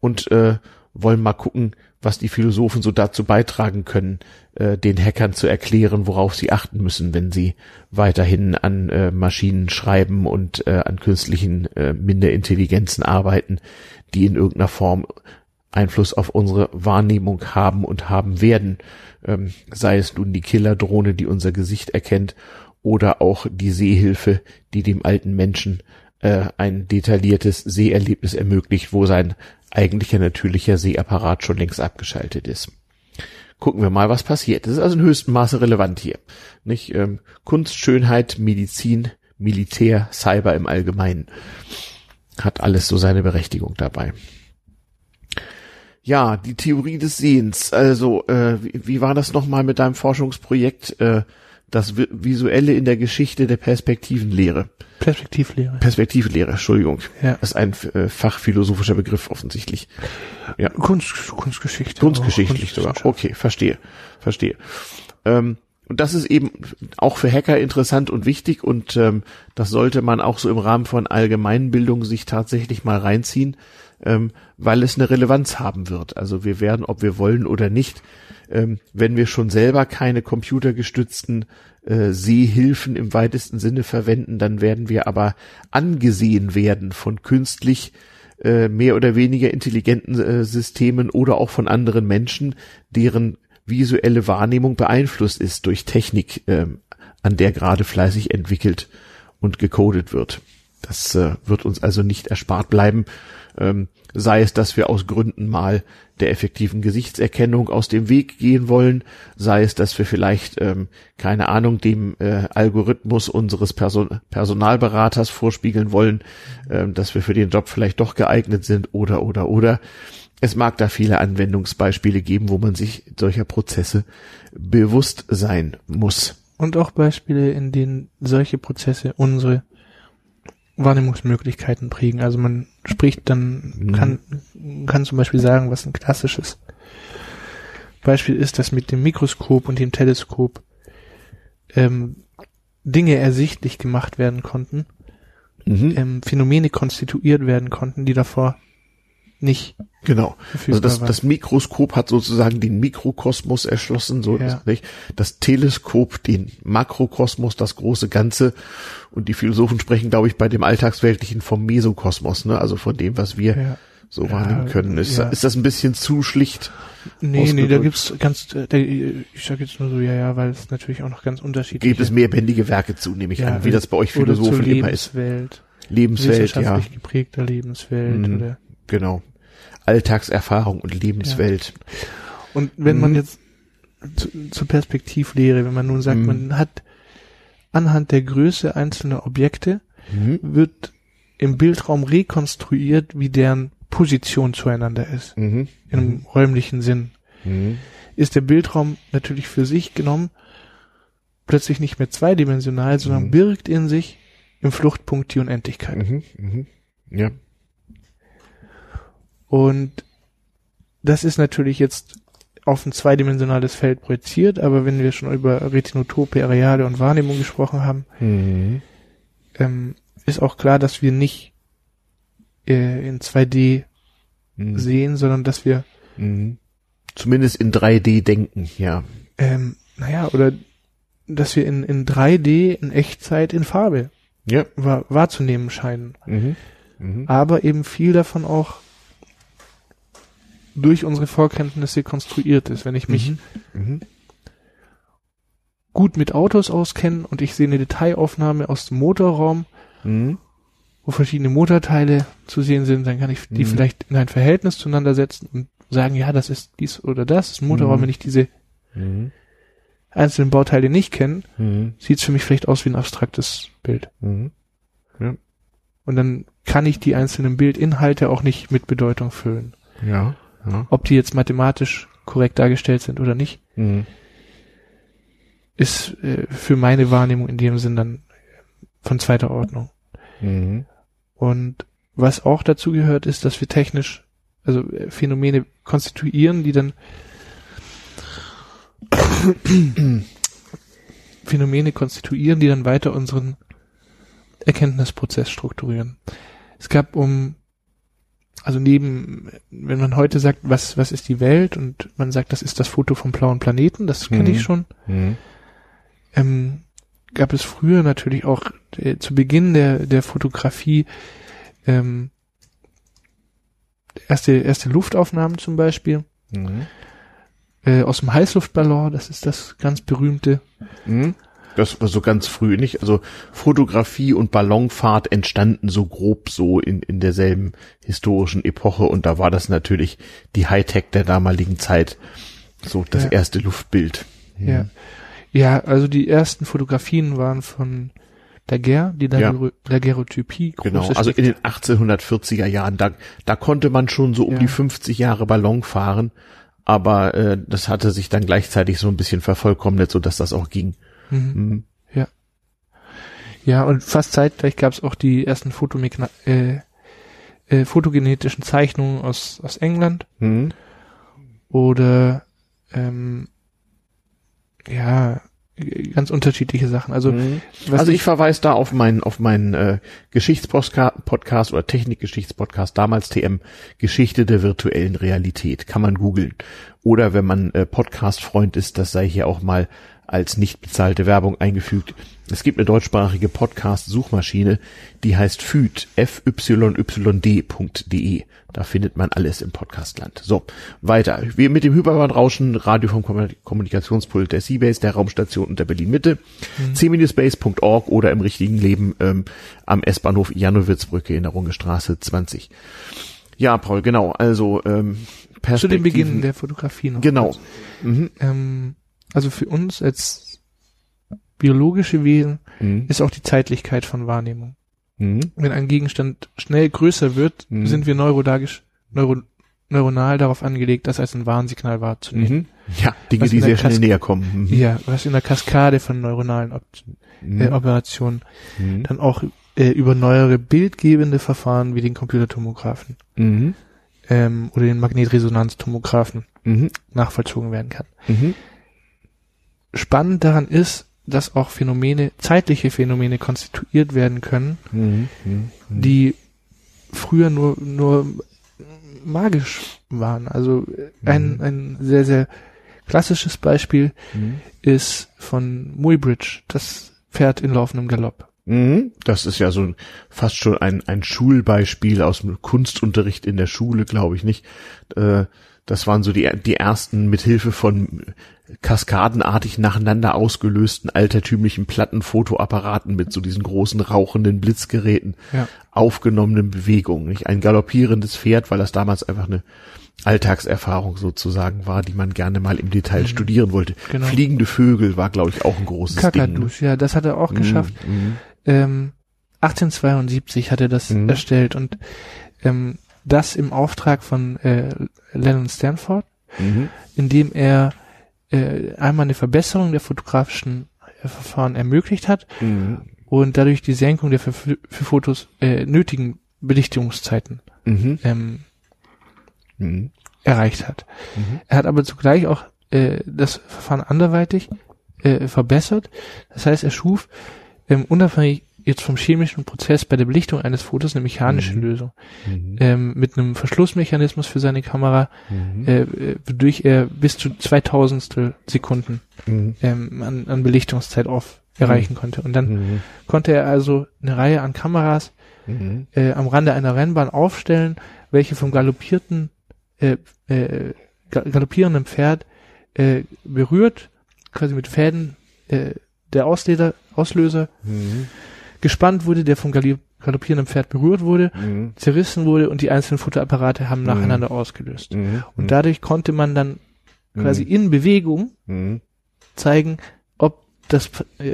und äh, wollen mal gucken, was die Philosophen so dazu beitragen können, äh, den Hackern zu erklären, worauf sie achten müssen, wenn sie weiterhin an äh, Maschinen schreiben und äh, an künstlichen äh, Minderintelligenzen arbeiten, die in irgendeiner Form Einfluss auf unsere Wahrnehmung haben und haben werden, ähm, sei es nun die Killerdrohne, die unser Gesicht erkennt, oder auch die Sehhilfe, die dem alten Menschen äh, ein detailliertes Seherlebnis ermöglicht, wo sein eigentlicher natürlicher Sehapparat schon längst abgeschaltet ist. Gucken wir mal, was passiert. Das ist also in höchstem Maße relevant hier. Nicht ähm, Kunst, Schönheit, Medizin, Militär, Cyber im Allgemeinen hat alles so seine Berechtigung dabei. Ja, die Theorie des Sehens. Also, äh, wie, wie war das nochmal mit deinem Forschungsprojekt? Äh, das Vi- Visuelle in der Geschichte der Perspektivenlehre. Perspektivlehre. Perspektivlehre, Entschuldigung. Ja. Das ist ein äh, fachphilosophischer Begriff offensichtlich. Ja. Kunst, Kunstgeschichte. Kunstgeschichtlich sogar. Okay, verstehe, verstehe. Ähm, und das ist eben auch für Hacker interessant und wichtig und ähm, das sollte man auch so im Rahmen von Allgemeinbildung sich tatsächlich mal reinziehen, ähm, weil es eine Relevanz haben wird. Also wir werden, ob wir wollen oder nicht, ähm, wenn wir schon selber keine computergestützten äh, Sehhilfen im weitesten Sinne verwenden, dann werden wir aber angesehen werden von künstlich äh, mehr oder weniger intelligenten äh, Systemen oder auch von anderen Menschen, deren visuelle Wahrnehmung beeinflusst ist durch Technik, ähm, an der gerade fleißig entwickelt und gecodet wird. Das äh, wird uns also nicht erspart bleiben, ähm, sei es, dass wir aus Gründen mal der effektiven Gesichtserkennung aus dem Weg gehen wollen, sei es, dass wir vielleicht, ähm, keine Ahnung, dem äh, Algorithmus unseres Person Personalberaters vorspiegeln wollen, ähm, dass wir für den Job vielleicht doch geeignet sind oder oder oder. Es mag da viele Anwendungsbeispiele geben, wo man sich solcher Prozesse bewusst sein muss. Und auch Beispiele, in denen solche Prozesse unsere Wahrnehmungsmöglichkeiten prägen. Also man spricht dann, mhm. kann, kann zum Beispiel sagen, was ein klassisches Beispiel ist, dass mit dem Mikroskop und dem Teleskop ähm, Dinge ersichtlich gemacht werden konnten, mhm. ähm, Phänomene konstituiert werden konnten, die davor nicht. Genau. Also das, das Mikroskop hat sozusagen den Mikrokosmos erschlossen, so ja. ist, nicht. Das Teleskop den Makrokosmos, das große Ganze. Und die Philosophen sprechen, glaube ich, bei dem Alltagsweltlichen vom Mesokosmos, ne? Also von dem, was wir ja. so wahrnehmen können. Ist, ist das ein bisschen zu schlicht? Nee, nee, da gibt's ganz, da, ich sag jetzt nur so, ja, ja, weil es natürlich auch noch ganz unterschiedlich Gibt es mehrbändige Werke zu, nehme ich ja, an, wie das bei euch Philosophen immer ist. Lebenswelt. Lebenswelt, ja. geprägter Lebenswelt mhm. oder Genau. Alltagserfahrung und Lebenswelt. Ja. Und wenn mhm. man jetzt zu, zur Perspektivlehre, wenn man nun sagt, mhm. man hat anhand der Größe einzelner Objekte, mhm. wird im Bildraum rekonstruiert, wie deren Position zueinander ist. Mhm. Im mhm. räumlichen Sinn. Mhm. Ist der Bildraum natürlich für sich genommen plötzlich nicht mehr zweidimensional, sondern birgt in sich im Fluchtpunkt die Unendlichkeit. Ja. Und das ist natürlich jetzt auf ein zweidimensionales Feld projiziert, aber wenn wir schon über Retinotope, Areale und Wahrnehmung gesprochen haben, mhm. ähm, ist auch klar, dass wir nicht äh, in 2D mhm. sehen, sondern dass wir mhm. zumindest in 3D denken, ja. Ähm, naja, oder dass wir in, in 3D in Echtzeit in Farbe ja. wahr, wahrzunehmen scheinen. Mhm. Mhm. Aber eben viel davon auch durch unsere Vorkenntnisse konstruiert ist. Wenn ich mich mhm. Mhm. gut mit Autos auskenne und ich sehe eine Detailaufnahme aus dem Motorraum, mhm. wo verschiedene Motorteile zu sehen sind, dann kann ich die mhm. vielleicht in ein Verhältnis zueinander setzen und sagen, ja, das ist dies oder das, das ist ein Motorraum, mhm. wenn ich diese mhm. einzelnen Bauteile nicht kenne, sieht es für mich vielleicht aus wie ein abstraktes Bild. Ja. Und dann kann ich die einzelnen Bildinhalte auch nicht mit Bedeutung füllen. Ja. Ja. Ob die jetzt mathematisch korrekt dargestellt sind oder nicht, mhm. ist äh, für meine Wahrnehmung in dem Sinn dann von zweiter Ordnung. Mhm. Und was auch dazu gehört, ist, dass wir technisch, also äh, Phänomene konstituieren, die dann [COUGHS] Phänomene konstituieren, die dann weiter unseren Erkenntnisprozess strukturieren. Es gab um also neben, wenn man heute sagt, was, was ist die Welt und man sagt, das ist das Foto vom blauen Planeten, das kenne mhm. ich schon, mhm. ähm, gab es früher natürlich auch äh, zu Beginn der, der Fotografie ähm, erste, erste Luftaufnahmen zum Beispiel. Mhm. Äh, aus dem Heißluftballon, das ist das ganz berühmte. Mhm. Das war so ganz früh nicht. Also Fotografie und Ballonfahrt entstanden so grob so in, in derselben historischen Epoche und da war das natürlich die Hightech der damaligen Zeit. So das ja. erste Luftbild. Ja. ja. Ja, also die ersten Fotografien waren von Daguerre, die Daguerre, ja. Daguerreotypie. Genau, also in den 1840er Jahren, da, da konnte man schon so um ja. die 50 Jahre Ballon fahren, aber äh, das hatte sich dann gleichzeitig so ein bisschen vervollkommnet, so dass das auch ging. Mhm. Mhm. Ja. Ja, und fast zeitgleich gab es auch die ersten Fotomegna äh, äh, fotogenetischen Zeichnungen aus, aus England. Mhm. Oder ähm, ja, ganz unterschiedliche Sachen. Also, mhm. also ich, ich verweise da auf meinen auf meinen äh, Geschichtspodcast oder Technikgeschichtspodcast damals TM Geschichte der virtuellen Realität kann man googeln oder wenn man äh, Podcast Freund ist, das sei hier auch mal als nicht bezahlte Werbung eingefügt. Es gibt eine deutschsprachige Podcast-Suchmaschine, die heißt FYD, fyyd.de. Da findet man alles im Podcastland. So, weiter. Wir mit dem Hyperbandrauschen, Radio vom Kommunikationspult der Seabase, der Raumstation und der Berlin-Mitte, mhm. c-space.org oder im richtigen Leben ähm, am S-Bahnhof Janowitzbrücke in der Rungestraße 20. Ja, Paul, genau. Also ähm, Zu dem Beginn der Fotografie noch. Genau. Mhm. Ähm, also für uns als biologische Wesen mhm. ist auch die Zeitlichkeit von Wahrnehmung. Mhm. Wenn ein Gegenstand schnell größer wird, mhm. sind wir neurodagisch, neuro, neuronal darauf angelegt, das als ein Warnsignal wahrzunehmen. Mhm. Ja, Dinge, die sehr schnell näher kommen. Mhm. Ja, was in der Kaskade von neuronalen Op mhm. äh, Operationen dann auch äh, über neuere bildgebende Verfahren wie den Computertomographen ähm, oder den Magnetresonanztomographen nachvollzogen werden kann spannend daran ist, dass auch Phänomene, zeitliche Phänomene konstituiert werden können, mhm, mh, mh. die früher nur, nur magisch waren. Also ein, mhm. ein sehr, sehr klassisches Beispiel mhm. ist von Muybridge, das Pferd in laufendem Galopp. Mhm. Das ist ja so fast schon ein, ein Schulbeispiel aus dem Kunstunterricht in der Schule, glaube ich nicht. Äh, das waren so die, die ersten mithilfe von kaskadenartig nacheinander ausgelösten altertümlichen Plattenfotoapparaten mit so diesen großen rauchenden Blitzgeräten ja. aufgenommenen Bewegungen. Nicht ein galoppierendes Pferd, weil das damals einfach eine Alltagserfahrung sozusagen war, die man gerne mal im Detail mhm. studieren wollte. Genau. Fliegende Vögel war, glaube ich, auch ein großes Kakadus, Ding. Ne? ja, das hat er auch mhm. geschafft. Mhm. Ähm, 1872 hat er das mhm. erstellt und ähm, das im Auftrag von äh, Lennon Stanford, mhm. indem er äh, einmal eine Verbesserung der fotografischen äh, Verfahren ermöglicht hat mhm. und dadurch die Senkung der für, für Fotos äh, nötigen Belichtungszeiten mhm. Ähm, mhm. erreicht hat. Mhm. Er hat aber zugleich auch äh, das Verfahren anderweitig äh, verbessert. Das heißt, er schuf ähm, unabhängig jetzt vom chemischen Prozess bei der Belichtung eines Fotos eine mechanische mhm. Lösung mhm. Ähm, mit einem Verschlussmechanismus für seine Kamera, mhm. äh, wodurch er bis zu 2000 Sekunden mhm. ähm, an, an Belichtungszeit auf erreichen mhm. konnte. Und dann mhm. konnte er also eine Reihe an Kameras äh, am Rande einer Rennbahn aufstellen, welche vom galoppierten äh, äh, galoppierenden Pferd äh, berührt, quasi mit Fäden äh, der Ausleder, Auslöser mhm gespannt wurde, der vom galoppierenden Pferd berührt wurde, mhm. zerrissen wurde und die einzelnen Futterapparate haben mhm. nacheinander ausgelöst. Mhm. Und dadurch konnte man dann quasi mhm. in Bewegung mhm. zeigen, ob das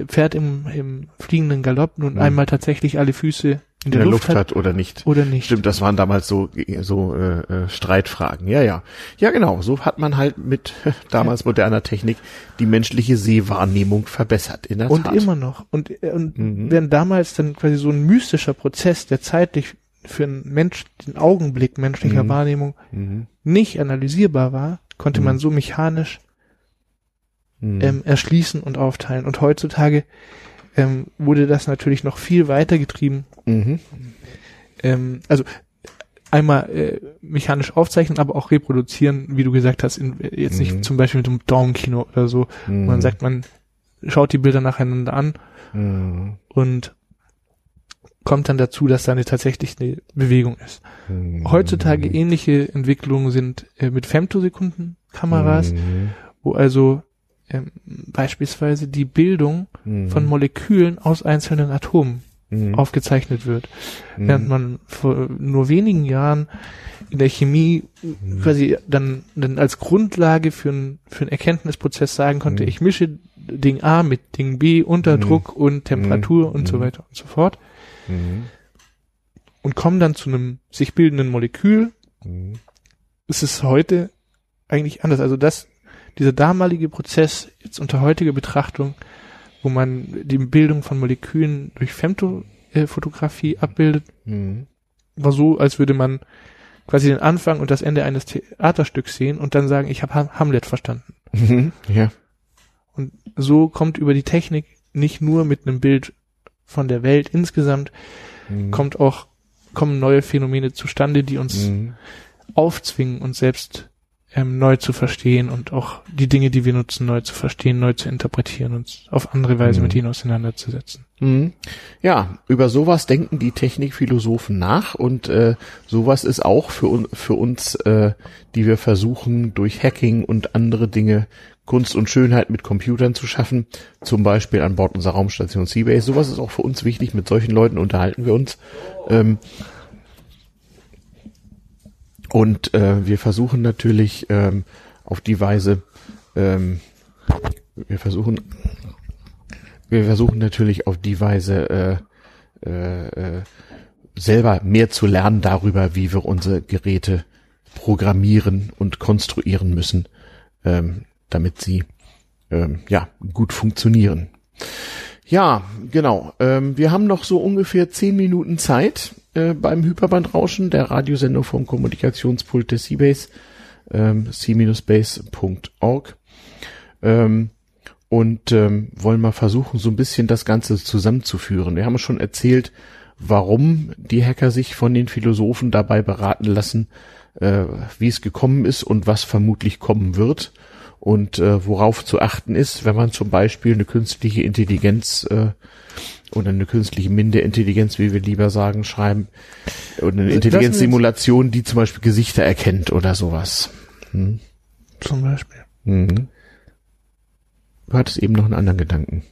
Pferd im, im fliegenden Galopp nun mhm. einmal tatsächlich alle Füße in der, in der Luft, Luft hat, hat, oder nicht. Oder nicht. Stimmt, das waren damals so so äh, äh, Streitfragen. Ja, ja. Ja, genau, so hat man halt mit [LAUGHS] damals moderner Technik die menschliche Sehwahrnehmung verbessert in der Und Tat. immer noch und äh, und mhm. während damals dann quasi so ein mystischer Prozess, der zeitlich für einen Mensch den Augenblick menschlicher mhm. Wahrnehmung mhm. nicht analysierbar war, konnte man mhm. so mechanisch mhm. ähm, erschließen und aufteilen und heutzutage ähm, wurde das natürlich noch viel weiter getrieben. Mhm. Ähm, also einmal äh, mechanisch aufzeichnen, aber auch reproduzieren, wie du gesagt hast, in, jetzt mhm. nicht zum Beispiel mit einem Daumenkino oder so. Mhm. Man sagt, man schaut die Bilder nacheinander an mhm. und kommt dann dazu, dass da eine tatsächlich eine Bewegung ist. Mhm. Heutzutage ähnliche Entwicklungen sind äh, mit Femtosekunden-Kameras, mhm. wo also ähm, beispielsweise die Bildung mhm. von Molekülen aus einzelnen Atomen mhm. aufgezeichnet wird. Mhm. Während man vor nur wenigen Jahren in der Chemie mhm. quasi dann, dann als Grundlage für, ein, für einen Erkenntnisprozess sagen konnte, mhm. ich mische Ding A mit Ding B unter mhm. Druck und Temperatur und so weiter und so fort. Und komme dann zu einem sich bildenden Molekül. Es ist heute eigentlich anders. Also das dieser damalige Prozess jetzt unter heutiger Betrachtung, wo man die Bildung von Molekülen durch Femtofotografie abbildet, mhm. war so, als würde man quasi den Anfang und das Ende eines Theaterstücks sehen und dann sagen, ich habe Hamlet verstanden. Mhm, ja. Und so kommt über die Technik nicht nur mit einem Bild von der Welt insgesamt, mhm. kommt auch, kommen neue Phänomene zustande, die uns mhm. aufzwingen, uns selbst ähm, neu zu verstehen und auch die Dinge, die wir nutzen, neu zu verstehen, neu zu interpretieren, uns auf andere Weise mhm. mit ihnen auseinanderzusetzen. Mhm. Ja, über sowas denken die Technikphilosophen nach und äh, sowas ist auch für, un für uns, äh, die wir versuchen, durch Hacking und andere Dinge Kunst und Schönheit mit Computern zu schaffen, zum Beispiel an Bord unserer Raumstation Seabase. Sowas ist auch für uns wichtig, mit solchen Leuten unterhalten wir uns. Ähm, und äh, wir versuchen natürlich ähm, auf die Weise, ähm, wir versuchen, wir versuchen natürlich auf die Weise äh, äh, äh, selber mehr zu lernen darüber, wie wir unsere Geräte programmieren und konstruieren müssen, ähm, damit sie ähm, ja gut funktionieren. Ja, genau. Ähm, wir haben noch so ungefähr zehn Minuten Zeit äh, beim Hyperbandrauschen, der Radiosendung vom Kommunikationspult des Seabase, ähm, c-base.org. Ähm, und ähm, wollen mal versuchen, so ein bisschen das Ganze zusammenzuführen. Wir haben schon erzählt, warum die Hacker sich von den Philosophen dabei beraten lassen, äh, wie es gekommen ist und was vermutlich kommen wird und äh, worauf zu achten ist, wenn man zum Beispiel eine künstliche Intelligenz äh, oder eine künstliche Minderintelligenz, wie wir lieber sagen, schreiben. Oder eine Intelligenzsimulation, die zum Beispiel Gesichter erkennt oder sowas. Hm? Zum Beispiel. Mhm. Du hattest eben noch einen anderen Gedanken.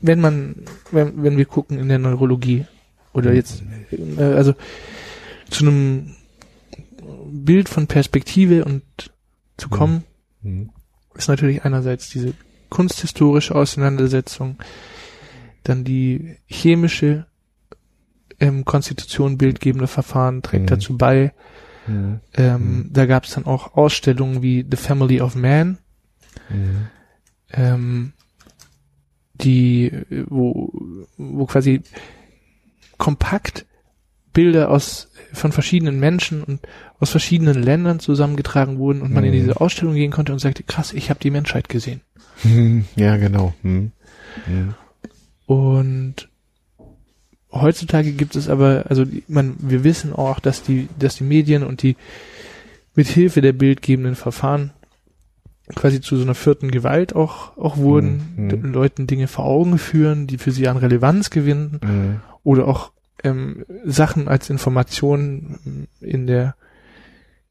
Wenn man, wenn, wenn wir gucken in der Neurologie oder jetzt, äh, also zu einem Bild von Perspektive und zu kommen, mhm. ist natürlich einerseits diese kunsthistorische Auseinandersetzung, dann die chemische ähm, Konstitution bildgebende Verfahren trägt mhm. dazu bei. Mhm. Ähm, mhm. Da gab es dann auch Ausstellungen wie The Family of Man, mhm. ähm, die, wo, wo quasi kompakt Bilder aus von verschiedenen Menschen und aus verschiedenen Ländern zusammengetragen wurden und man in mhm. diese Ausstellung gehen konnte und sagte, krass, ich habe die Menschheit gesehen. [LAUGHS] Ja, genau. Hm. Hm. Und heutzutage gibt es aber, also man, wir wissen auch, dass die, dass die Medien und die mit Hilfe der bildgebenden Verfahren quasi zu so einer vierten Gewalt auch, auch wurden, mhm. Leuten Dinge vor Augen führen, die für sie an Relevanz gewinnen mhm. oder auch ähm, Sachen als Informationen in der,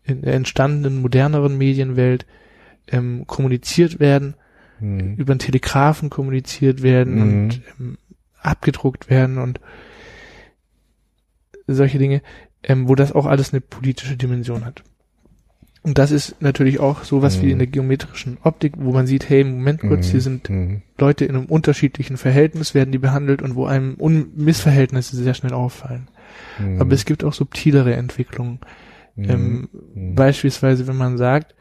in der entstandenen moderneren Medienwelt ähm, kommuniziert werden mhm. über den Telegrafen kommuniziert werden mhm. und ähm, abgedruckt werden und solche Dinge, ähm, wo das auch alles eine politische Dimension hat. Und das ist natürlich auch sowas mhm. wie in der geometrischen Optik, wo man sieht, hey, Moment kurz, mhm. hier sind mhm. Leute in einem unterschiedlichen Verhältnis, werden die behandelt und wo einem Un Missverhältnisse sehr schnell auffallen. Mhm. Aber es gibt auch subtilere Entwicklungen. Mhm. Ähm, mhm. Beispielsweise, wenn man sagt,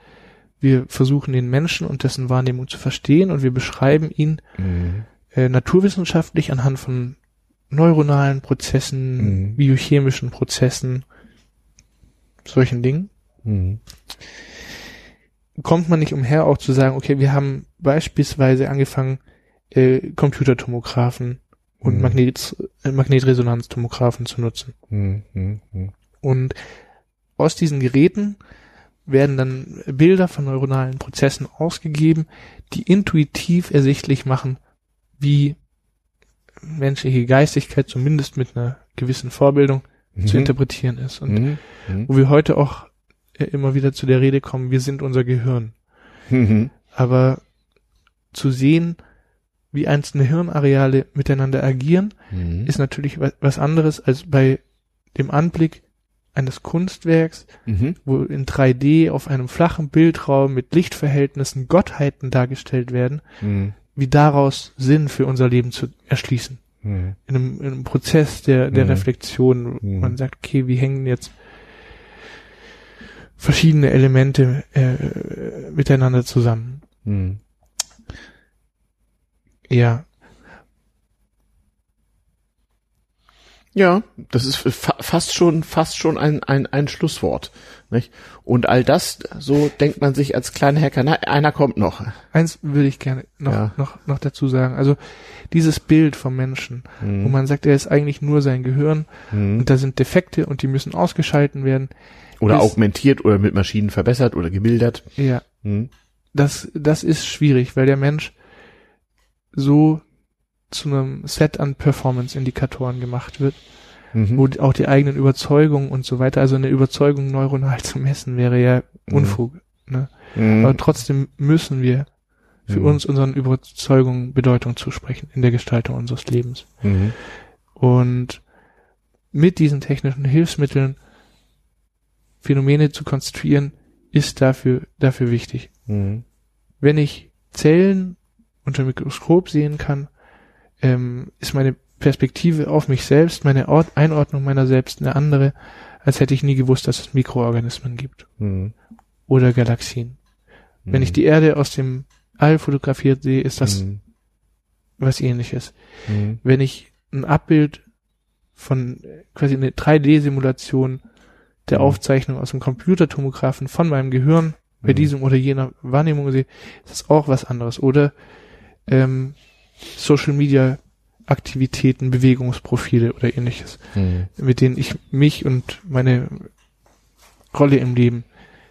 wir versuchen den Menschen und dessen Wahrnehmung zu verstehen und wir beschreiben ihn mhm. äh, naturwissenschaftlich anhand von neuronalen Prozessen, mhm. biochemischen Prozessen, solchen Dingen. Mhm. Kommt man nicht umher, auch zu sagen, okay, wir haben beispielsweise angefangen, äh, Computertomographen und mhm. Magnet, äh, Magnetresonanztomographen zu nutzen. Mhm. Mhm. Und aus diesen Geräten werden dann Bilder von neuronalen Prozessen ausgegeben, die intuitiv ersichtlich machen, wie menschliche Geistigkeit zumindest mit einer gewissen Vorbildung mhm. zu interpretieren ist. Und mhm. mhm. wo wir heute auch immer wieder zu der Rede kommen, wir sind unser Gehirn. Mhm. Aber zu sehen, wie einzelne Hirnareale miteinander agieren, mhm. ist natürlich was anderes als bei dem Anblick eines Kunstwerks, mhm. wo in 3D auf einem flachen Bildraum mit Lichtverhältnissen Gottheiten dargestellt werden, mhm. wie daraus Sinn für unser Leben zu erschließen. Mhm. In, einem, in, einem, Prozess der, der mhm. Reflexion. Mhm. Man sagt, okay, wie hängen jetzt verschiedene Elemente äh, miteinander zusammen. Mhm. Ja, Ja, das ist fa fast schon, fast schon ein, ein, ein Schlusswort. Nicht? Und all das, so denkt man sich als kleiner Hacker, na, einer kommt noch. Eins würde ich gerne noch, ja. noch, noch dazu sagen. Also dieses Bild vom Menschen, mhm. wo man sagt, er ist eigentlich nur sein Gehirn mhm. und da sind Defekte und die müssen ausgeschalten werden. Oder ist, augmentiert oder mit Maschinen verbessert oder gemildert. Ja. Mhm. Das, das ist schwierig, weil der Mensch so zu einem Set an Performance-Indikatoren gemacht wird, mhm. wo auch die eigenen Überzeugungen und so weiter, also eine Überzeugung neuronal zu messen, wäre ja mhm. Unfug. Mhm. Ne? Mhm. Aber trotzdem müssen wir für mhm. uns unseren Überzeugungen Bedeutung zusprechen in der Gestaltung unseres Lebens. Mhm. Und mit diesen technischen Hilfsmitteln Phänomene zu konstruieren, ist dafür, dafür wichtig. Wenn ich Zellen unter Mikroskop sehen kann, ähm, ist meine Perspektive auf mich selbst, meine Ort Einordnung meiner selbst eine andere, als hätte ich nie gewusst, dass es Mikroorganismen gibt. Mhm. Oder Galaxien. Mhm. Wenn ich die Erde aus dem All fotografiert sehe, ist das mhm. was ähnliches. Mhm. Wenn ich ein Abbild von quasi eine 3D-Simulation der mhm. Aufzeichnung aus dem Computertomographen von meinem Gehirn bei mhm. diesem oder jener Wahrnehmung sehe, ist das auch was anderes. Oder ähm, Social Media Aktivitäten, Bewegungsprofile oder ähnliches, mhm. mit denen ich mich und meine Rolle im Leben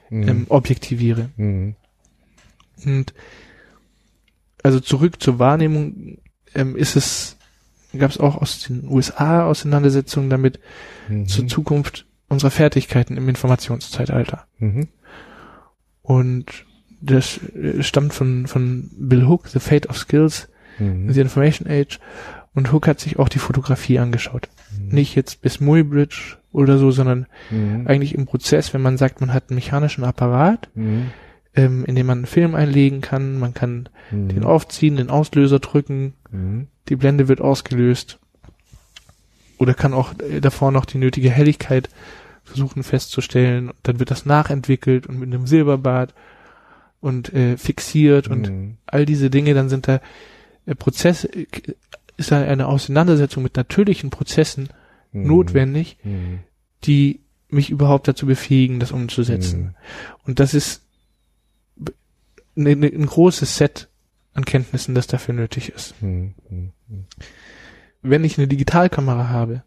mhm. ähm, objektiviere. Mhm. Und also zurück zur Wahrnehmung ähm, ist es, gab es auch aus den USA Auseinandersetzungen damit mhm. zur Zukunft unserer Fertigkeiten im Informationszeitalter. Mhm. Und das äh, stammt von, von Bill Hook, The Fate of Skills, mhm. The Information Age. Und Hook hat sich auch die Fotografie angeschaut. Mhm. Nicht jetzt bis Muybridge oder so, sondern mhm. eigentlich im Prozess, wenn man sagt, man hat einen mechanischen Apparat, mhm. ähm, in dem man einen Film einlegen kann, man kann mhm. den aufziehen, den Auslöser drücken, mhm. die Blende wird ausgelöst. Oder kann auch äh, davor noch die nötige Helligkeit versuchen festzustellen. Dann wird das nachentwickelt und mit einem Silberbad und äh, fixiert und mhm. all diese Dinge, dann sind da äh, Prozesse, äh, ist eine Auseinandersetzung mit natürlichen Prozessen mhm. notwendig, mhm. die mich überhaupt dazu befähigen, das umzusetzen. Mhm. Und das ist ne, ne, ein großes Set an Kenntnissen, das dafür nötig ist. Mhm. Mhm. Wenn ich eine Digitalkamera habe,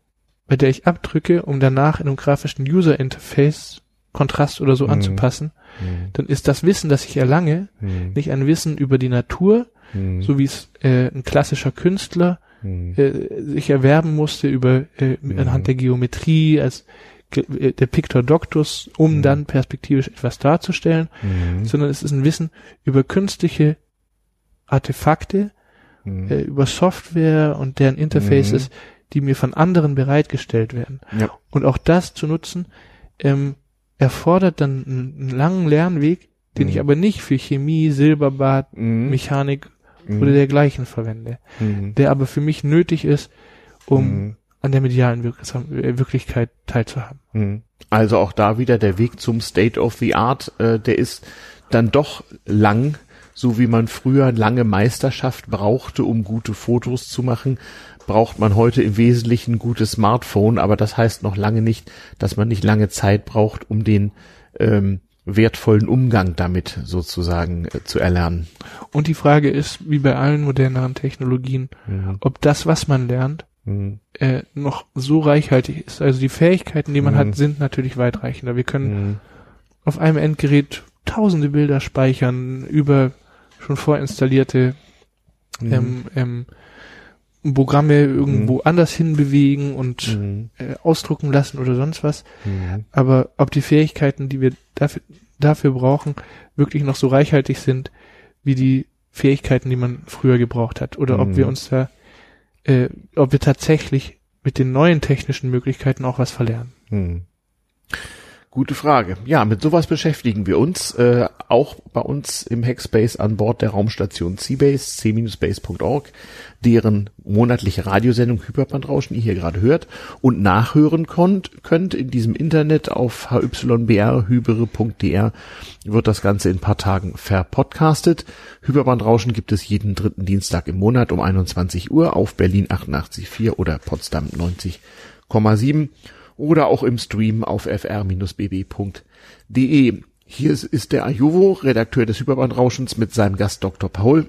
bei der ich abdrücke, um danach in einem grafischen User Interface Kontrast oder so mhm. anzupassen, mhm. dann ist das Wissen, das ich erlange, mhm. nicht ein Wissen über die Natur, mhm. so wie es äh, ein klassischer Künstler mhm. äh, sich erwerben musste über äh, mhm. anhand der Geometrie als äh, der Pictor Doctus, um dann perspektivisch etwas darzustellen, sondern es ist ein Wissen über künstliche Artefakte, äh, über Software und deren Interfaces, die mir von anderen bereitgestellt werden. Ja. Und auch das zu nutzen, ähm, erfordert dann einen, langen Lernweg, den mhm. ich aber nicht für Chemie, Silberbad, mhm. Mechanik mhm. oder dergleichen verwende, mhm. der aber für mich nötig ist, um mhm. an der medialen Wir äh, Wirklichkeit teilzuhaben. Mhm. Also auch da wieder der Weg zum State of the Art, äh, der ist dann doch lang, so wie man früher lange Meisterschaft brauchte, um gute Fotos zu machen, braucht man heute im Wesentlichen ein gutes Smartphone, aber das heißt noch lange nicht, dass man nicht lange Zeit braucht, um den ähm, wertvollen Umgang damit sozusagen äh, zu erlernen. Und die Frage ist, wie bei allen moderneren Technologien, mhm. ob das, was man lernt, mhm. äh, noch so reichhaltig ist. Also die Fähigkeiten, die man mhm. hat, sind natürlich weitreichender. Wir können mhm. auf einem Endgerät tausende Bilder speichern über schon vorinstallierte mhm. ähm, ähm, Programme irgendwo mhm. anders hinbewegen und mhm. äh, ausdrucken lassen oder sonst was. Mhm. Aber ob die Fähigkeiten, die wir dafür, dafür brauchen, wirklich noch so reichhaltig sind, wie die Fähigkeiten, die man früher gebraucht hat. Oder ob wir mhm. uns da, äh, ob wir tatsächlich mit den neuen technischen Möglichkeiten auch was verlernen. Gute Frage. Ja, mit sowas beschäftigen wir uns, äh, auch bei uns im Hackspace an Bord der Raumstation C-Base, c-base.org, deren monatliche Radiosendung Hyperbandrauschen ihr hier gerade hört und nachhören konnt, könnt in diesem Internet auf hybr-hybere.dr wird das Ganze in paar Tagen verpodcastet. Hyperbandrauschen gibt es jeden dritten Dienstag im Monat um 21 Uhr auf Berlin 88.4 oder Potsdam 90 104,7 oder auch im Stream auf fr-bb.de. Hier ist der Ajuvo, Redakteur des Hyperbandrauschens mit seinem Gast Dr. Paul,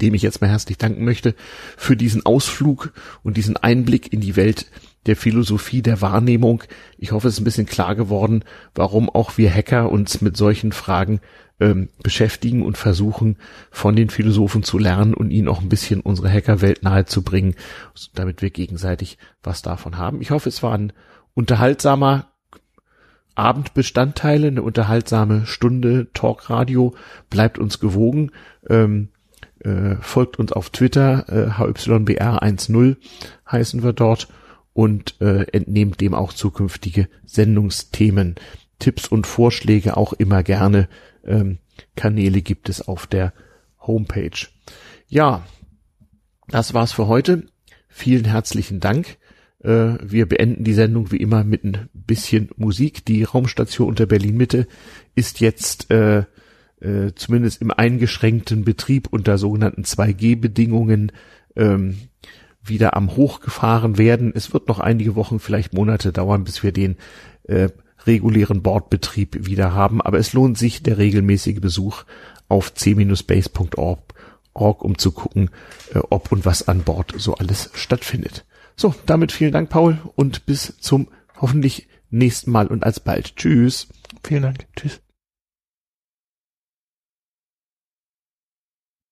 dem ich jetzt mal herzlich danken möchte für diesen Ausflug und diesen Einblick in die Welt der Philosophie der Wahrnehmung. Ich hoffe, es ist ein bisschen klar geworden, warum auch wir Hacker uns mit solchen Fragen ähm, beschäftigen und versuchen, von den Philosophen zu lernen und ihnen auch ein bisschen unsere Hackerwelt nahezubringen, damit wir gegenseitig was davon haben. Ich hoffe, es war ein unterhaltsamer Abendbestandteile, eine unterhaltsame Stunde Talkradio. Bleibt uns gewogen. Ähm, äh, folgt uns auf Twitter, äh, HYBR10 heißen wir dort und äh, entnehmt dem auch zukünftige Sendungsthemen. Tipps und Vorschläge auch immer gerne. Ähm, Kanäle gibt es auf der Homepage. Ja, das war's für heute. Vielen herzlichen Dank. Äh, wir beenden die Sendung wie immer mit ein bisschen Musik. Die Raumstation unter Berlin Mitte ist jetzt äh, äh, zumindest im eingeschränkten Betrieb unter sogenannten 2G-Bedingungen ähm, wieder am Hochgefahren werden. Es wird noch einige Wochen, vielleicht Monate dauern, bis wir den äh, regulären Bordbetrieb wieder haben. Aber es lohnt sich der regelmäßige Besuch auf c-base.org, um zu gucken, äh, ob und was an Bord so alles stattfindet. So, damit vielen Dank, Paul, und bis zum hoffentlich nächsten Mal und alsbald. Tschüss. Vielen Dank. Tschüss.